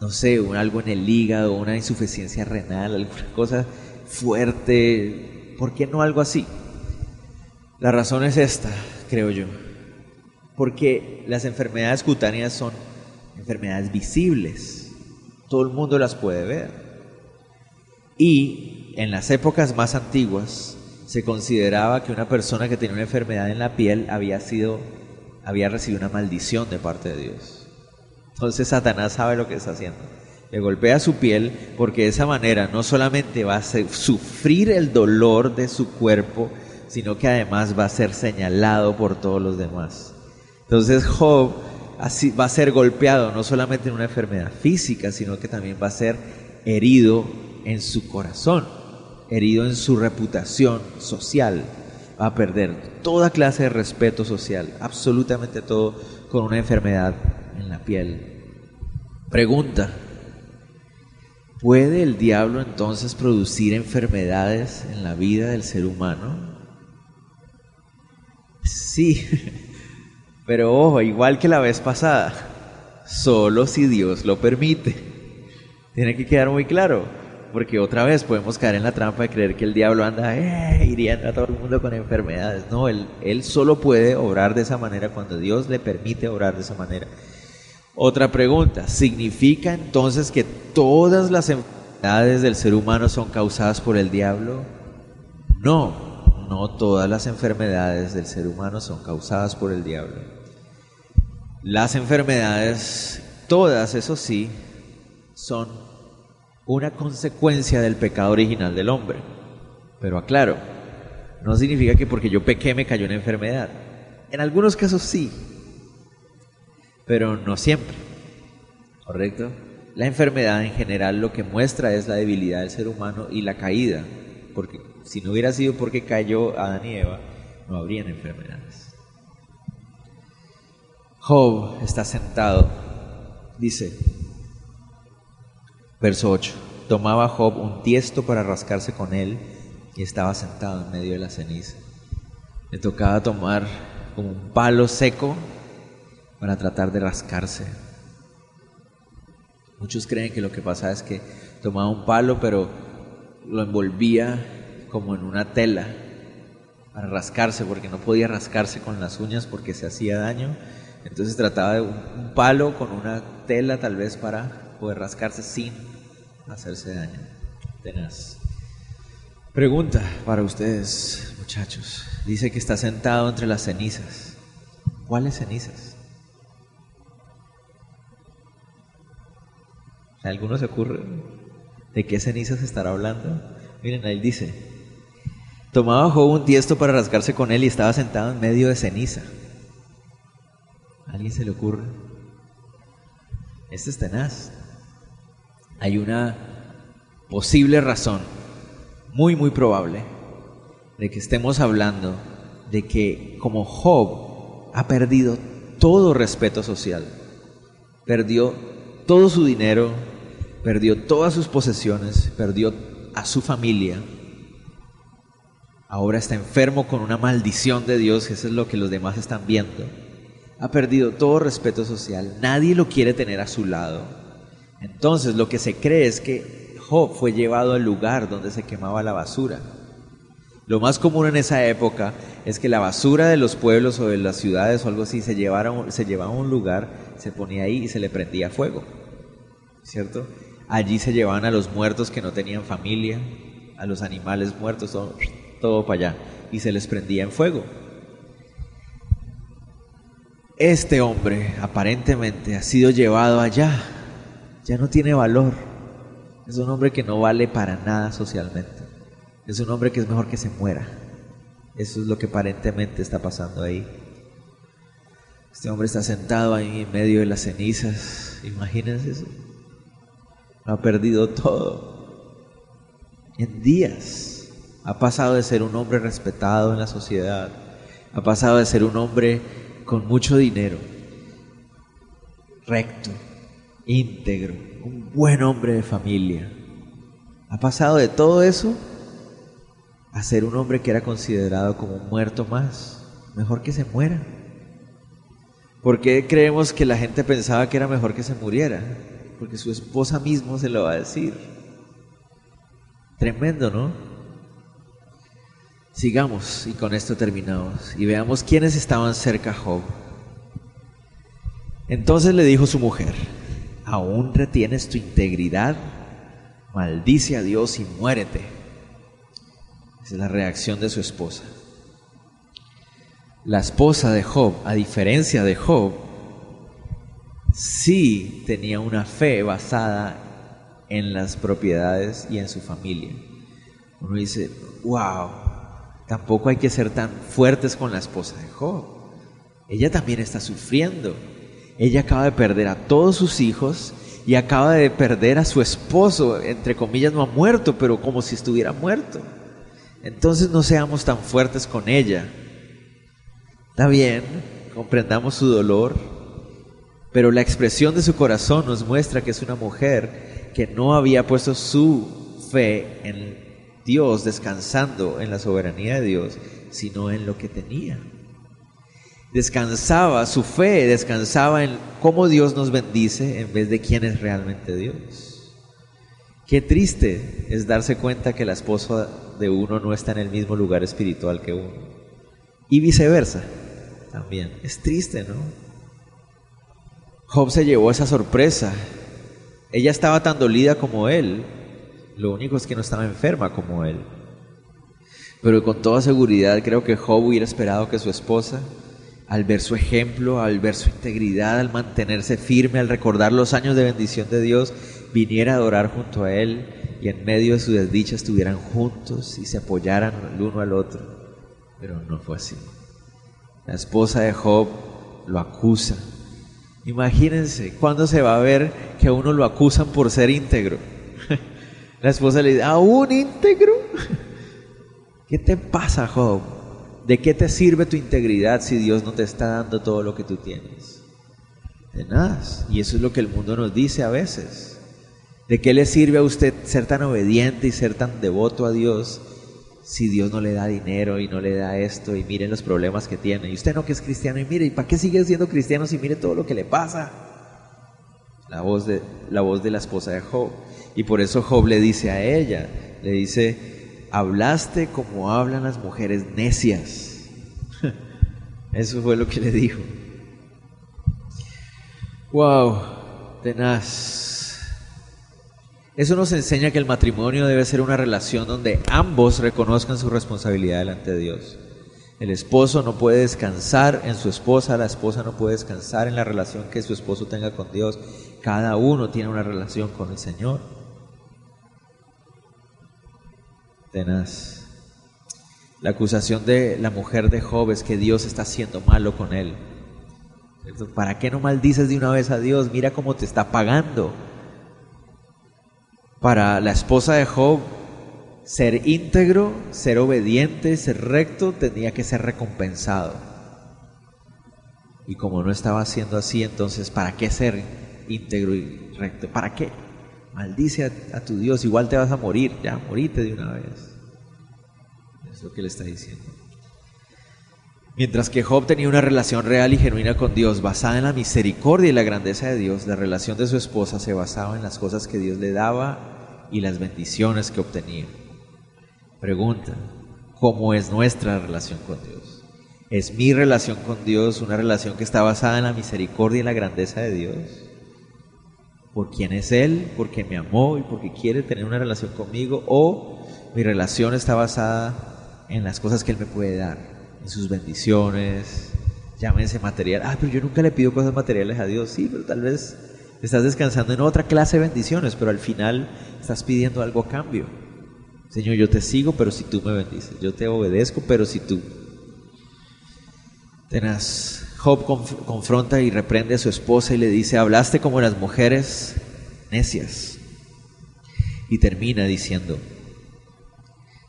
No sé, algo en el hígado, una insuficiencia renal, alguna cosa fuerte. ¿Por qué no algo así? La razón es esta, creo yo. Porque las enfermedades cutáneas son enfermedades visibles. Todo el mundo las puede ver. Y en las épocas más antiguas se consideraba que una persona que tenía una enfermedad en la piel había sido había recibido una maldición de parte de Dios. Entonces Satanás sabe lo que está haciendo. Le golpea su piel porque de esa manera no solamente va a sufrir el dolor de su cuerpo, sino que además va a ser señalado por todos los demás. Entonces Job va a ser golpeado no solamente en una enfermedad física, sino que también va a ser herido en su corazón herido en su reputación social, va a perder toda clase de respeto social, absolutamente todo, con una enfermedad en la piel. Pregunta, ¿puede el diablo entonces producir enfermedades en la vida del ser humano? Sí, *laughs* pero ojo, igual que la vez pasada, solo si Dios lo permite. Tiene que quedar muy claro, porque otra vez podemos caer en la trampa de creer que el diablo anda eh, hiriendo a todo el mundo con enfermedades. No, él, él solo puede obrar de esa manera cuando Dios le permite obrar de esa manera. Otra pregunta, ¿significa entonces que todas las enfermedades del ser humano son causadas por el diablo? No, no todas las enfermedades del ser humano son causadas por el diablo. Las enfermedades, todas, eso sí, son una consecuencia del pecado original del hombre. Pero aclaro, no significa que porque yo pequé me cayó una enfermedad. En algunos casos sí, pero no siempre. ¿Correcto? La enfermedad en general lo que muestra es la debilidad del ser humano y la caída, porque si no hubiera sido porque cayó Adán y Eva, no habrían enfermedades. Job está sentado, dice, verso 8, tomaba Job un tiesto para rascarse con él y estaba sentado en medio de la ceniza. Le tocaba tomar como un palo seco para tratar de rascarse. Muchos creen que lo que pasa es que tomaba un palo, pero lo envolvía como en una tela para rascarse, porque no podía rascarse con las uñas porque se hacía daño. Entonces trataba de un, palo con una tela tal vez para poder rascarse sin hacerse daño. Tenaz. Pregunta para ustedes, muchachos. Dice que está sentado entre las cenizas. ¿Cuáles cenizas? ¿Alguno se ocurre de qué cenizas estará hablando? Miren, ahí dice, tomaba Job un tiesto para rascarse con él y estaba sentado en medio de ceniza. ¿A alguien se le ocurre? Este es tenaz. Hay una posible razón, muy, muy probable, de que estemos hablando de que como Job ha perdido todo respeto social, perdió todo su dinero, perdió todas sus posesiones, perdió a su familia. Ahora está enfermo con una maldición de Dios, que eso es lo que los demás están viendo. Ha perdido todo respeto social, nadie lo quiere tener a su lado. Entonces lo que se cree es que Job fue llevado al lugar donde se quemaba la basura. Lo más común en esa época es que la basura de los pueblos o de las ciudades o algo así se, llevara, se llevaba a un lugar, se ponía ahí y se le prendía fuego. ¿Cierto? Allí se llevaban a los muertos que no tenían familia, a los animales muertos, todo, para allá, y se les prendía en fuego. Este hombre aparentemente ha sido llevado allá, ya no tiene valor, es un hombre que no vale para nada socialmente, es un hombre que es mejor que se muera. Eso es lo que aparentemente está pasando ahí. Este hombre está sentado ahí en medio de las cenizas, imagínense eso ha perdido todo. En días ha pasado de ser un hombre respetado en la sociedad, ha pasado de ser un hombre con mucho dinero, recto, íntegro, un buen hombre de familia. Ha pasado de todo eso a ser un hombre que era considerado como un muerto más. Mejor que se muera. ¿Por qué creemos que la gente pensaba que era mejor que se muriera? Porque su esposa mismo se lo va a decir. Tremendo, ¿no? Sigamos y con esto terminamos y veamos quiénes estaban cerca a Job. Entonces le dijo su mujer, ¿aún retienes tu integridad? Maldice a Dios y muérete. Esa es la reacción de su esposa. La esposa de Job, a diferencia de Job, sí tenía una fe basada en las propiedades y en su familia. Uno dice, wow, tampoco hay que ser tan fuertes con la esposa de Job. Ella también está sufriendo. Ella acaba de perder a todos sus hijos y acaba de perder a su esposo, entre comillas, no ha muerto, pero como si estuviera muerto. Entonces no seamos tan fuertes con ella. Está bien, comprendamos su dolor, pero la expresión de su corazón nos muestra que es una mujer que no había puesto su fe en Dios, descansando en la soberanía de Dios, sino en lo que tenía. Descansaba, su fe descansaba en cómo Dios nos bendice en vez de quién es realmente Dios. Qué triste es darse cuenta que la esposa de uno no está en el mismo lugar espiritual que uno. Y viceversa, también. Es triste, ¿no? Job se llevó esa sorpresa. Ella estaba tan dolida como él. Lo único es que no estaba enferma como él. Pero con toda seguridad creo que Job hubiera esperado que su esposa, al ver su ejemplo, al ver su integridad, al mantenerse firme, al recordar los años de bendición de Dios, viniera a adorar junto a él y en medio de su desdicha estuvieran juntos y se apoyaran el uno al otro. Pero no fue así. La esposa de Job lo acusa. Imagínense, ¿cuándo se va a ver que a uno lo acusan por ser íntegro? *laughs* La esposa le dice, ¿a un íntegro? *laughs* ¿Qué te pasa, Job? ¿De qué te sirve tu integridad si Dios no te está dando todo lo que tú tienes? De nada. Y eso es lo que el mundo nos dice a veces. ¿De qué le sirve a usted ser tan obediente y ser tan devoto a Dios si Dios no le da dinero y no le da esto y miren los problemas que tiene? Y usted no que es cristiano y mire, ¿y para qué sigue siendo cristiano si mire todo lo que le pasa? La voz de la, voz de la esposa de Job. Y por eso Job le dice a ella, le dice, hablaste como hablan las mujeres necias. *laughs* Eso fue lo que le dijo. Wow, tenaz. Eso nos enseña que el matrimonio debe ser una relación donde ambos reconozcan su responsabilidad delante de Dios. El esposo no puede descansar en su esposa, la esposa no puede descansar en la relación que su esposo tenga con Dios. Cada uno tiene una relación con el Señor. Tenaz. La acusación de la mujer de Job es que Dios está haciendo malo con él. ¿Para qué no maldices de una vez a Dios? Mira cómo te está pagando. Para la esposa de Job, ser íntegro, ser obediente, ser recto, tenía que ser recompensado. Y como no estaba haciendo así, entonces, ¿para qué ser íntegro y recto? ¿Para qué? Maldice a, tu Dios, igual te vas a morir, ya, morite de una vez. Es lo que le está diciendo. Mientras que Job tenía una relación real y genuina con Dios, basada en la misericordia y la grandeza de Dios, la relación de su esposa se basaba en las cosas que Dios le daba y las bendiciones que obtenía. Pregunta, ¿cómo es nuestra relación con Dios? ¿Es mi relación con Dios una relación que está basada en la misericordia y la grandeza de Dios? ¿Por quién es Él? ¿Porque me amó y porque quiere tener una relación conmigo? ¿O mi relación está basada en las cosas que Él me puede dar? En sus bendiciones, llámense material. Ah, pero yo nunca le pido cosas materiales a Dios. Sí, pero tal vez Estás descansando en otra clase de bendiciones, pero al final estás pidiendo algo a cambio. Señor, yo te sigo, pero si tú me bendices. Yo te obedezco, pero si tú. Tenaz. Job confronta y reprende a su esposa y le dice, hablaste como las mujeres necias. Y termina diciendo,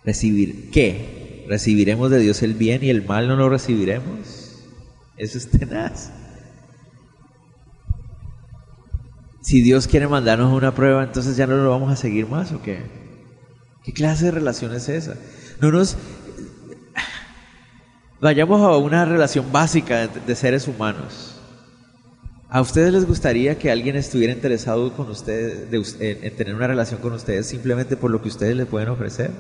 ¿recibir qué? ¿Recibiremos de Dios el bien y el mal no lo recibiremos? Eso es tenaz. si Dios quiere mandarnos una prueba, entonces ya no lo vamos a seguir más o qué? ¿Qué clase de relación es esa? No nos vayamos a una relación básica de, seres humanos. ¿A ustedes les gustaría que alguien estuviera interesado con ustedes, en, tener una relación con ustedes simplemente por lo que ustedes les pueden ofrecer?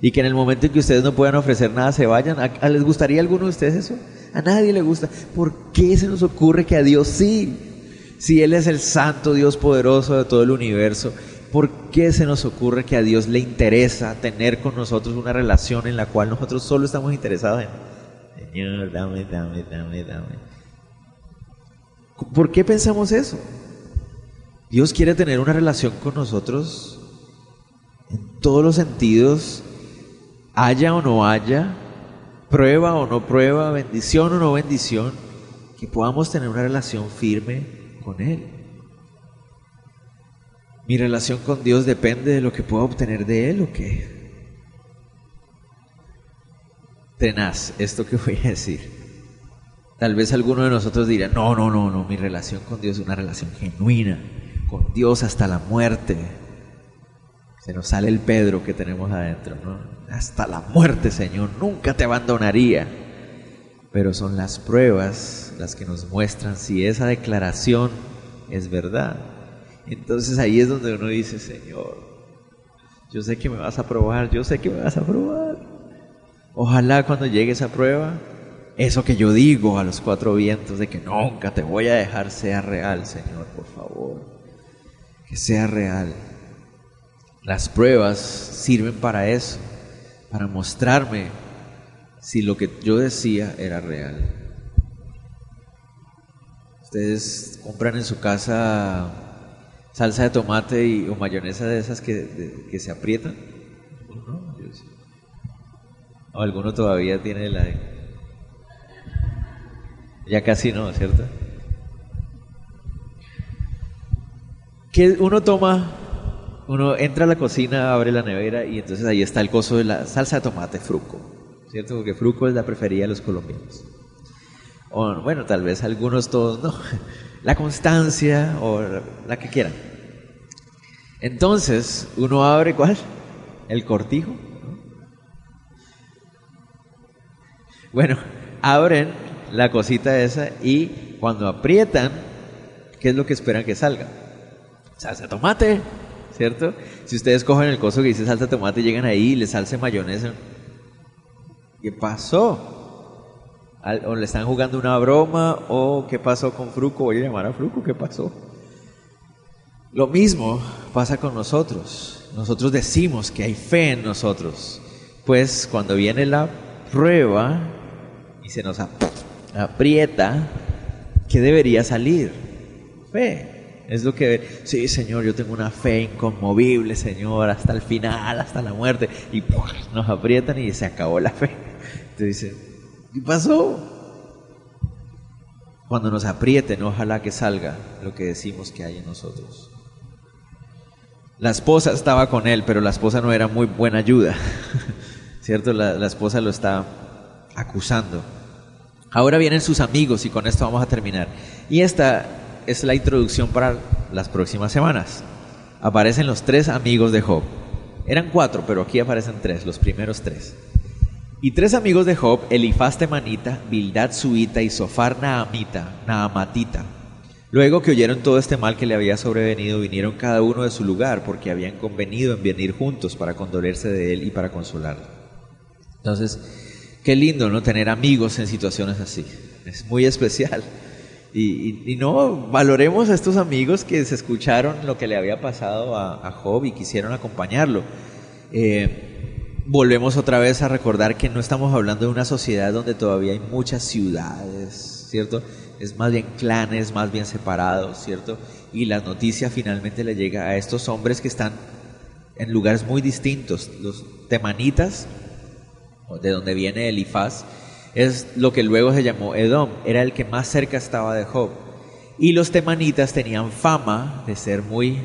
Y que en el momento en que ustedes no puedan ofrecer nada se vayan. ¿Les gustaría a alguno de ustedes eso? A nadie le gusta. ¿Por qué se nos ocurre que a Dios sí? Si Él es el santo Dios poderoso de todo el universo, ¿por qué se nos ocurre que a Dios le interesa tener con nosotros una relación en la cual nosotros solo estamos interesados en, Señor, dame, dame, dame, dame? ¿Por qué pensamos eso? Dios quiere tener una relación con nosotros en todos los sentidos, haya o no haya, prueba o no prueba, bendición o no bendición, que podamos tener una relación firme con Él. Mi relación con Dios depende de lo que pueda obtener de Él o qué. Tenaz, esto que voy a decir. Tal vez alguno de nosotros dirá, no, no, no, no, mi relación con Dios es una relación genuina, con Dios hasta la muerte. Se nos sale el Pedro que tenemos adentro, ¿no? Hasta la muerte, Señor, nunca te abandonaría. Pero son las pruebas las que nos muestran si esa declaración es verdad. Entonces ahí es donde uno dice, Señor, Yo sé que me vas a probar, yo sé que me vas a probar. Ojalá cuando llegue esa prueba, eso que yo digo a los cuatro vientos de que nunca te voy a dejar sea real, Señor, por favor. Que sea real. Las pruebas sirven para eso, para mostrarme si lo que yo decía era real. Ustedes compran en su casa salsa de tomate y, o mayonesa de esas que, que se aprietan. O alguno todavía tiene la de... Ya casi no, ¿cierto? Que uno toma, uno entra a la cocina, abre la nevera y entonces ahí está el coso de la salsa de tomate fruco, ¿cierto? Porque fruco es la preferida de los colombianos. O bueno, tal vez algunos todos no. *laughs* La constancia o la que quieran. Entonces, uno abre cuál? El cortijo. Bueno, abren la cosita esa y cuando aprietan, ¿qué es lo que esperan que salga? Salsa de tomate, ¿cierto? Si ustedes cogen el coso que dice salsa de tomate y llegan ahí y le salsa mayonesa, ¿qué pasó? o le están jugando una broma o qué pasó con Fruco, voy a llamar a Fruco, ¿qué pasó? Lo mismo pasa con nosotros. Nosotros decimos que hay fe en nosotros. Pues cuando viene la prueba y se nos aprieta, ¿qué debería salir? Fe. Es lo que, sí, Señor, yo tengo una fe inconmovible, Señor, hasta el final, hasta la muerte. Y nos aprietan y se acabó la fe. Entonces dice, ¿qué pasó? Cuando nos aprieten, ojalá que salga lo que decimos que hay en nosotros. La esposa estaba con él, pero la esposa no era muy buena ayuda, *laughs* ¿cierto? La, esposa lo está acusando. Ahora vienen sus amigos y con esto vamos a terminar. Y esta es la introducción para las próximas semanas. Aparecen los tres amigos de Job. Eran cuatro, pero aquí aparecen tres, los primeros tres. Y tres amigos de Job, Elifaz temanita, Bildad suita y Sofar naamita, naamatita. Luego que oyeron todo este mal que le había sobrevenido, vinieron cada uno de su lugar, porque habían convenido en venir juntos para condolerse de él y para consolarlo. Entonces, qué lindo, ¿no? Tener amigos en situaciones así. Es muy especial. Y, no, valoremos a estos amigos que se escucharon lo que le había pasado a, Job y quisieron acompañarlo. Eh, volvemos otra vez a recordar que no estamos hablando de una sociedad donde todavía hay muchas ciudades, ¿cierto? es más bien clanes, más bien separados, ¿cierto? Y la noticia finalmente le llega a estos hombres que están en lugares muy distintos. Los temanitas, de donde viene Elifaz, es lo que luego se llamó Edom, era el que más cerca estaba de Job. Y los temanitas tenían fama de ser muy,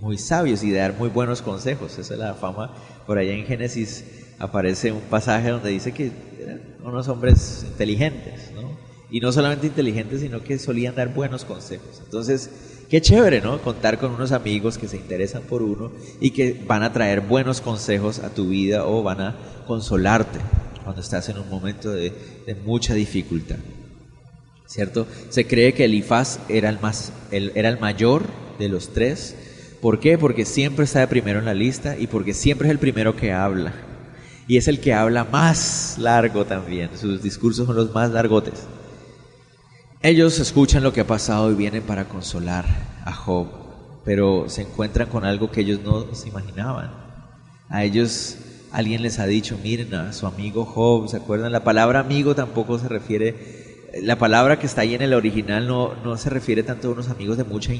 muy sabios y de dar muy buenos consejos. Esa es la fama. Por allá en Génesis aparece un pasaje donde dice que eran unos hombres inteligentes, ¿no? y no solamente inteligentes, sino que solían dar buenos consejos. Entonces, qué chévere, ¿no? Contar con unos amigos que se interesan por uno y que van a traer buenos consejos a tu vida o van a consolarte cuando estás en un momento de, mucha dificultad. ¿Cierto? Se cree que Elifaz era el, más, era el mayor de los tres. ¿Por qué? Porque siempre está de primero en la lista y porque siempre es el primero que habla. Y es el que habla más largo también. Sus discursos son los más largotes. Ellos escuchan lo que ha pasado y vienen para consolar a Job, pero se encuentran con algo que ellos no se imaginaban. A ellos alguien les ha dicho, miren a su amigo Job, ¿se acuerdan? La palabra amigo tampoco se refiere, la palabra que está ahí en el original no, no se refiere tanto a unos amigos de mucha,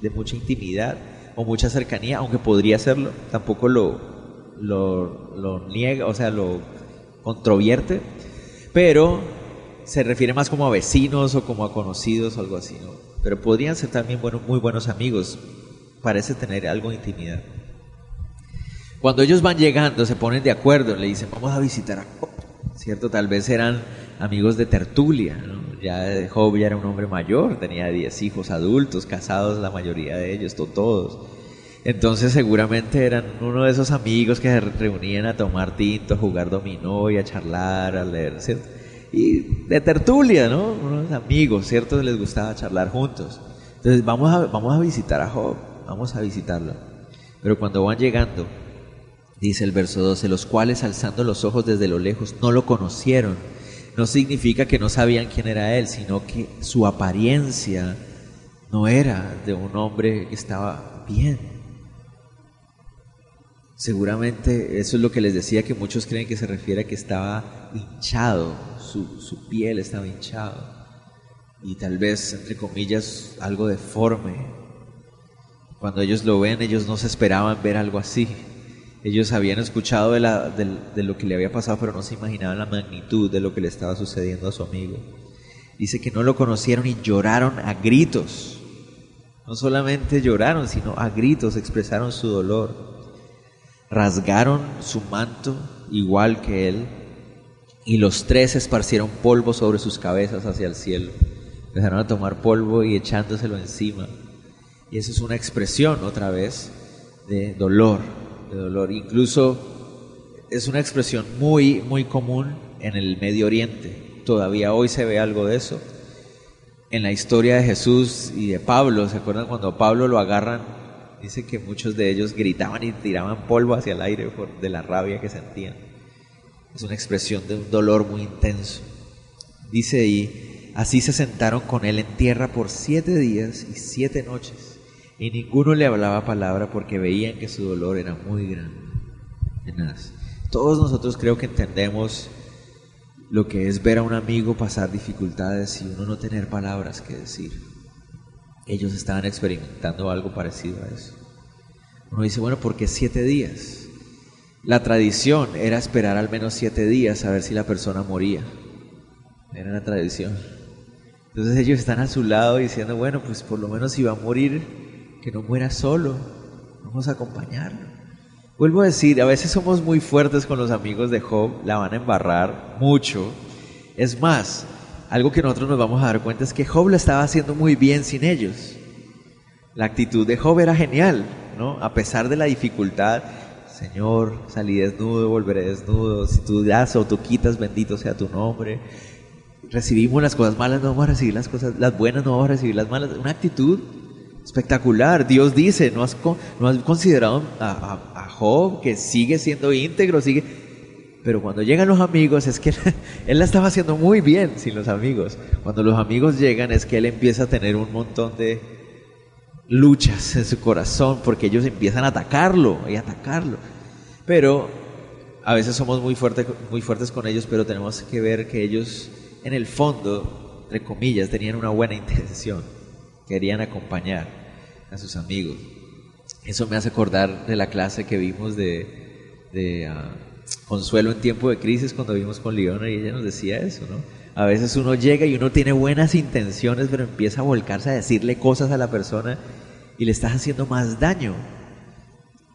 de mucha intimidad o mucha cercanía, aunque podría serlo, tampoco lo, lo, niega, o sea, lo controvierte, pero se refiere más como a vecinos o como a conocidos o algo así, ¿no? Pero podrían ser también muy buenos amigos. Parece tener algo de intimidad. Cuando ellos van llegando, se ponen de acuerdo, le dicen, vamos a visitar a Job, ¿cierto? Tal vez eran amigos de tertulia, ¿no? Ya Job ya era un hombre mayor, tenía 10 hijos adultos, casados la mayoría de ellos, todos. Entonces seguramente eran uno de esos amigos que se reunían a tomar tinto, a jugar dominó y a charlar, a leer, ¿cierto? y de tertulia, ¿no? Unos amigos, ¿cierto? Les gustaba charlar juntos. Entonces vamos a, vamos a visitar a Job, vamos a visitarlo. Pero cuando van llegando, Dice el verso 12, los cuales alzando los ojos desde lo lejos no lo conocieron. No significa que no sabían quién era él, sino que su apariencia no era de un hombre que estaba bien. Seguramente eso es lo que les decía que muchos creen que se refiere a que estaba hinchado, su, su piel estaba hinchado y tal vez, entre comillas, algo deforme. Cuando ellos lo ven, ellos no se esperaban ver algo así. Ellos habían escuchado de, lo que le había pasado, pero no se imaginaban la magnitud de lo que le estaba sucediendo a su amigo. Dice que no lo conocieron y lloraron a gritos. No solamente lloraron, sino a gritos expresaron su dolor. Rasgaron su manto igual que él y los tres esparcieron polvo sobre sus cabezas hacia el cielo. Empezaron a tomar polvo y echándoselo encima. Y eso es una expresión otra vez de dolor, dolor. Incluso es una expresión muy, muy común en el Medio Oriente. Todavía hoy se ve algo de eso. En la historia de Jesús y de Pablo, ¿se acuerdan cuando Pablo lo agarran? Dice que muchos de ellos gritaban y tiraban polvo hacia el aire por, de la rabia que sentían. Es una expresión de un dolor muy intenso. Dice ahí, así se sentaron con él en tierra por siete días y siete noches y ninguno le hablaba palabra porque veían que su dolor era muy grande. Todos nosotros creo que entendemos lo que es ver a un amigo pasar dificultades y uno no tener palabras que decir. Ellos estaban experimentando algo parecido a eso. Uno dice, bueno, ¿por qué siete días? La tradición era esperar al menos siete días a ver si la persona moría. Era la tradición. Entonces ellos están a su lado diciendo, bueno, pues por lo menos si va a morir, que no muera solo, vamos a acompañarlo. Vuelvo a decir, a veces somos muy fuertes con los amigos de Job, la van a embarrar mucho. Es más, algo que nosotros nos vamos a dar cuenta es que Job la estaba haciendo muy bien sin ellos. La actitud de Job era genial, ¿no? A pesar de la dificultad, Señor, salí desnudo, volveré desnudo, si tú das o tú quitas, bendito sea tu nombre. Recibimos las cosas malas, no vamos a recibir las cosas, las buenas no vamos a recibir las malas. Una actitud espectacular. Dios dice, ¿no has, no has considerado a, a, Job que sigue siendo íntegro? sigue Pero cuando llegan los amigos es que *laughs* él, la estaba haciendo muy bien sin los amigos. Cuando los amigos llegan es que él empieza a tener un montón de luchas en su corazón porque ellos empiezan a atacarlo y atacarlo. Pero a veces somos muy, fuerte, muy fuertes con ellos, pero tenemos que ver que ellos en el fondo, entre comillas, tenían una buena intención querían acompañar a sus amigos. Eso me hace acordar de la clase que vimos de, ah, Consuelo en tiempo de crisis cuando vimos con Leona y ella nos decía eso, ¿no? A veces uno llega y uno tiene buenas intenciones, pero empieza a volcarse a decirle cosas a la persona y le estás haciendo más daño.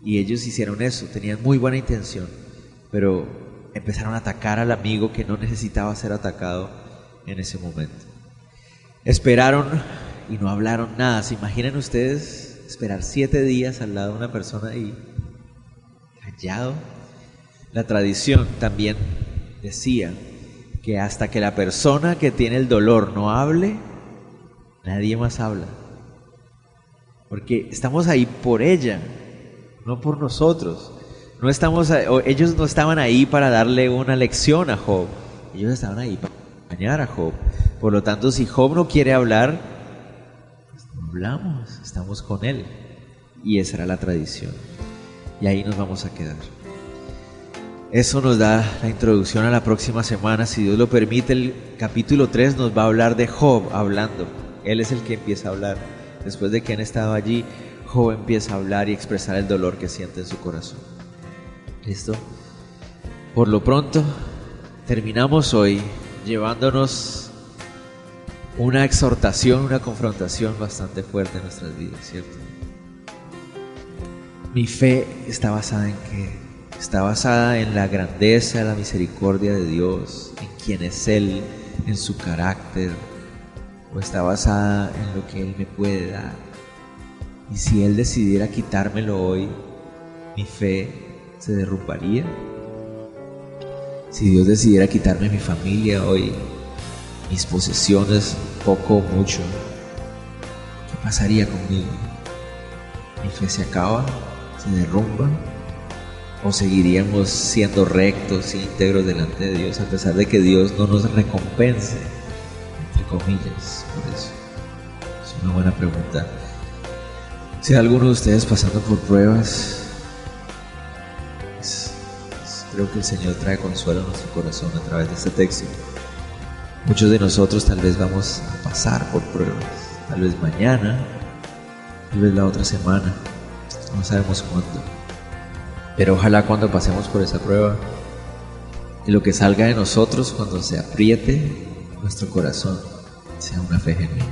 Y ellos hicieron eso, tenían muy buena intención, pero empezaron a atacar al amigo que no necesitaba ser atacado en ese momento. Esperaron y no hablaron nada. ¿Se imaginan ustedes esperar siete días al lado de una persona y callado? La tradición también decía que hasta que la persona que tiene el dolor no hable, nadie más habla. Porque estamos ahí por ella, no por nosotros. No estamos, ellos no estaban ahí para darle una lección a Job. Ellos estaban ahí para acompañar a Job. Por lo tanto, si Job no quiere hablar, hablamos, estamos con Él. Y esa era la tradición. Y ahí nos vamos a quedar. Eso nos da la introducción a la próxima semana. Si Dios lo permite, el capítulo 3 nos va a hablar de Job hablando. Él es el que empieza a hablar. Después de que han estado allí, Job empieza a hablar y expresar el dolor que siente en su corazón. ¿Listo? Por lo pronto, terminamos hoy llevándonos una exhortación, una confrontación bastante fuerte en nuestras vidas, ¿cierto? Mi fe está basada en qué? Está basada en la grandeza, la misericordia de Dios, en quién es Él, en su carácter, o está basada en lo que Él me puede dar. Y si Él decidiera quitármelo hoy, mi fe se derrumbaría. Si Dios decidiera quitarme mi familia hoy, mis posesiones, poco o mucho, ¿qué pasaría conmigo? Mi fe se acaba, se derrumba. o seguiríamos siendo rectos íntegros delante de Dios a pesar de que Dios no nos recompense, entre comillas, por eso. Es una buena pregunta. Si alguno de ustedes pasando por pruebas, pues, creo que el Señor trae consuelo a nuestro corazón a través de este texto. Muchos de nosotros tal vez vamos a pasar por pruebas, tal vez mañana, tal vez la otra semana, no sabemos cuándo. Pero ojalá cuando pasemos por esa prueba, y lo que salga de nosotros cuando se apriete nuestro corazón sea una fe genuina.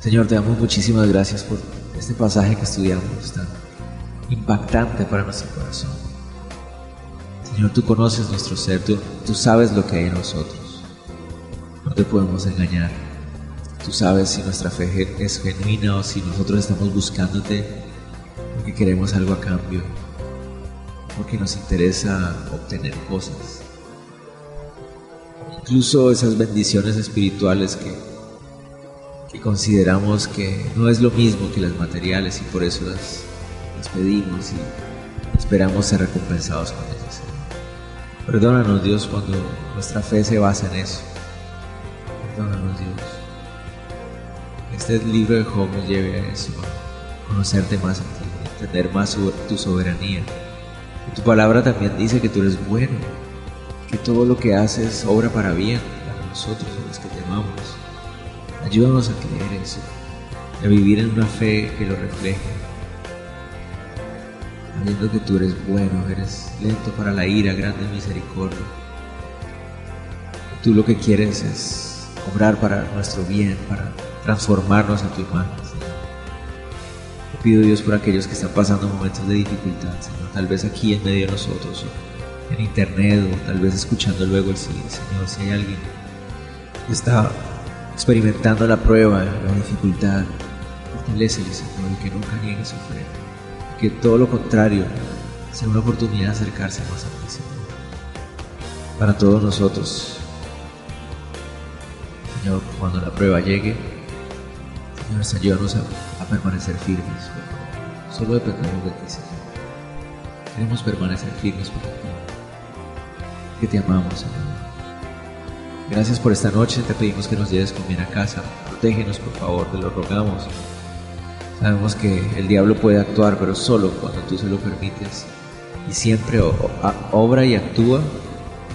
Señor, te damos muchísimas gracias por este pasaje que estudiamos, tan impactante para nuestro corazón. Señor, tú conoces nuestro ser, tú, sabes lo que hay en nosotros. No te podemos engañar. Tú sabes si nuestra fe es genuina o si nosotros estamos buscándote porque queremos algo a cambio, porque nos interesa obtener cosas. Incluso esas bendiciones espirituales que, consideramos que no es lo mismo que las materiales y por eso las pedimos y esperamos ser recompensados con ellas. Perdónanos Dios cuando nuestra fe se basa en eso. Perdónanos Dios. Este libro de Job nos lleve a eso, conocerte más a ti entender más tu soberanía. tu palabra también dice que tú eres bueno, que todo lo que haces obra para bien, para nosotros, a los que te amamos. Ayúdanos a creer eso, a vivir en una fe que lo refleje, sabiendo que tú eres bueno, eres lento para la ira, grande en misericordia. Tú lo que quieres es obrar para nuestro bien, para transformarnos a tu imagen pido Dios por aquellos que están pasando momentos de dificultad, Señor, tal vez aquí en medio de nosotros, en internet, o tal vez escuchando luego el Señor, si hay alguien que está experimentando la prueba, la dificultad, fortalecele, Señor, y que nunca niegue su fe, que todo lo contrario sea una oportunidad de acercarse más a ti, Señor. Para todos nosotros, Señor, cuando la prueba llegue, Señor, ayúdanos a permanecer firmes, Solo dependemos de ti, Señor. Queremos permanecer firmes por ti. Que te amamos, Señor. Gracias por esta noche. Te pedimos que nos lleves con bien a casa. Protégenos, por favor, te lo rogamos. Sabemos que el diablo puede actuar, pero solo cuando tú se lo permites. Y siempre obra y actúa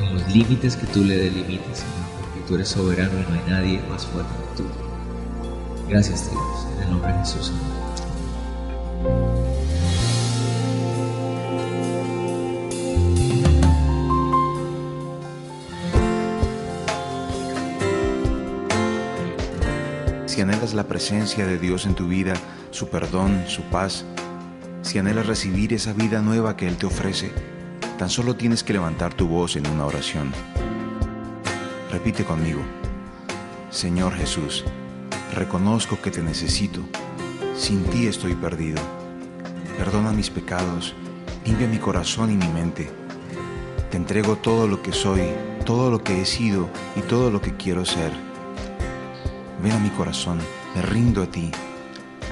en los límites que tú le delimites, Señor, porque tú eres soberano y no hay nadie más fuerte que tú. Gracias, Dios, en el nombre de Jesús. Si la presencia de Dios en tu vida, su perdón, su paz, si anhelas recibir esa vida nueva que Él te ofrece, tan solo tienes que levantar tu voz en una oración. Repite conmigo, Señor Jesús, Reconozco que te necesito. Sin ti estoy perdido. Perdona mis pecados, limpia mi corazón y mi mente. Te entrego todo lo que soy, todo lo que he sido y todo lo que quiero ser. Ven a mi corazón, me rindo a ti.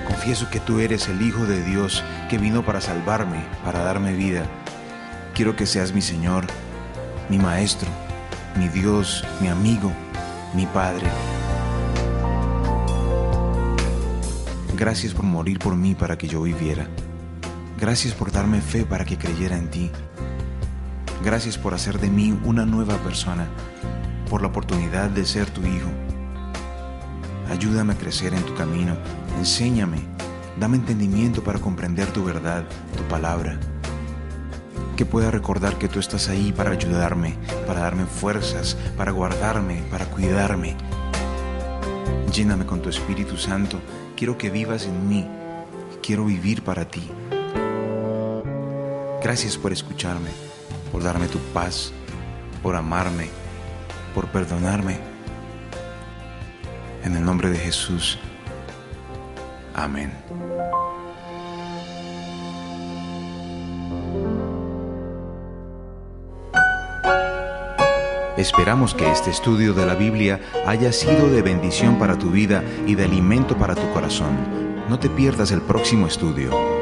Confieso que tú eres el Hijo de Dios que vino para salvarme, para darme vida. Quiero que seas mi Señor, mi Maestro, mi Dios, mi amigo, mi Padre. Gracias por morir por mí para que yo viviera. Gracias por darme fe para que creyera en ti. Gracias por hacer de mí una nueva persona, por la oportunidad de ser tu hijo. Ayúdame a crecer en tu camino, enséñame, dame entendimiento para comprender tu verdad, tu palabra. Que pueda recordar que tú estás ahí para ayudarme, para darme fuerzas, para guardarme, para cuidarme. Lléname con tu Espíritu Santo quiero que vivas en mí, quiero vivir para ti. Gracias por escucharme, por darme tu paz, por amarme, por perdonarme. En el nombre de Jesús. Amén. Esperamos que este estudio de la Biblia haya sido de bendición para tu vida y de alimento para tu corazón. No te pierdas el próximo estudio.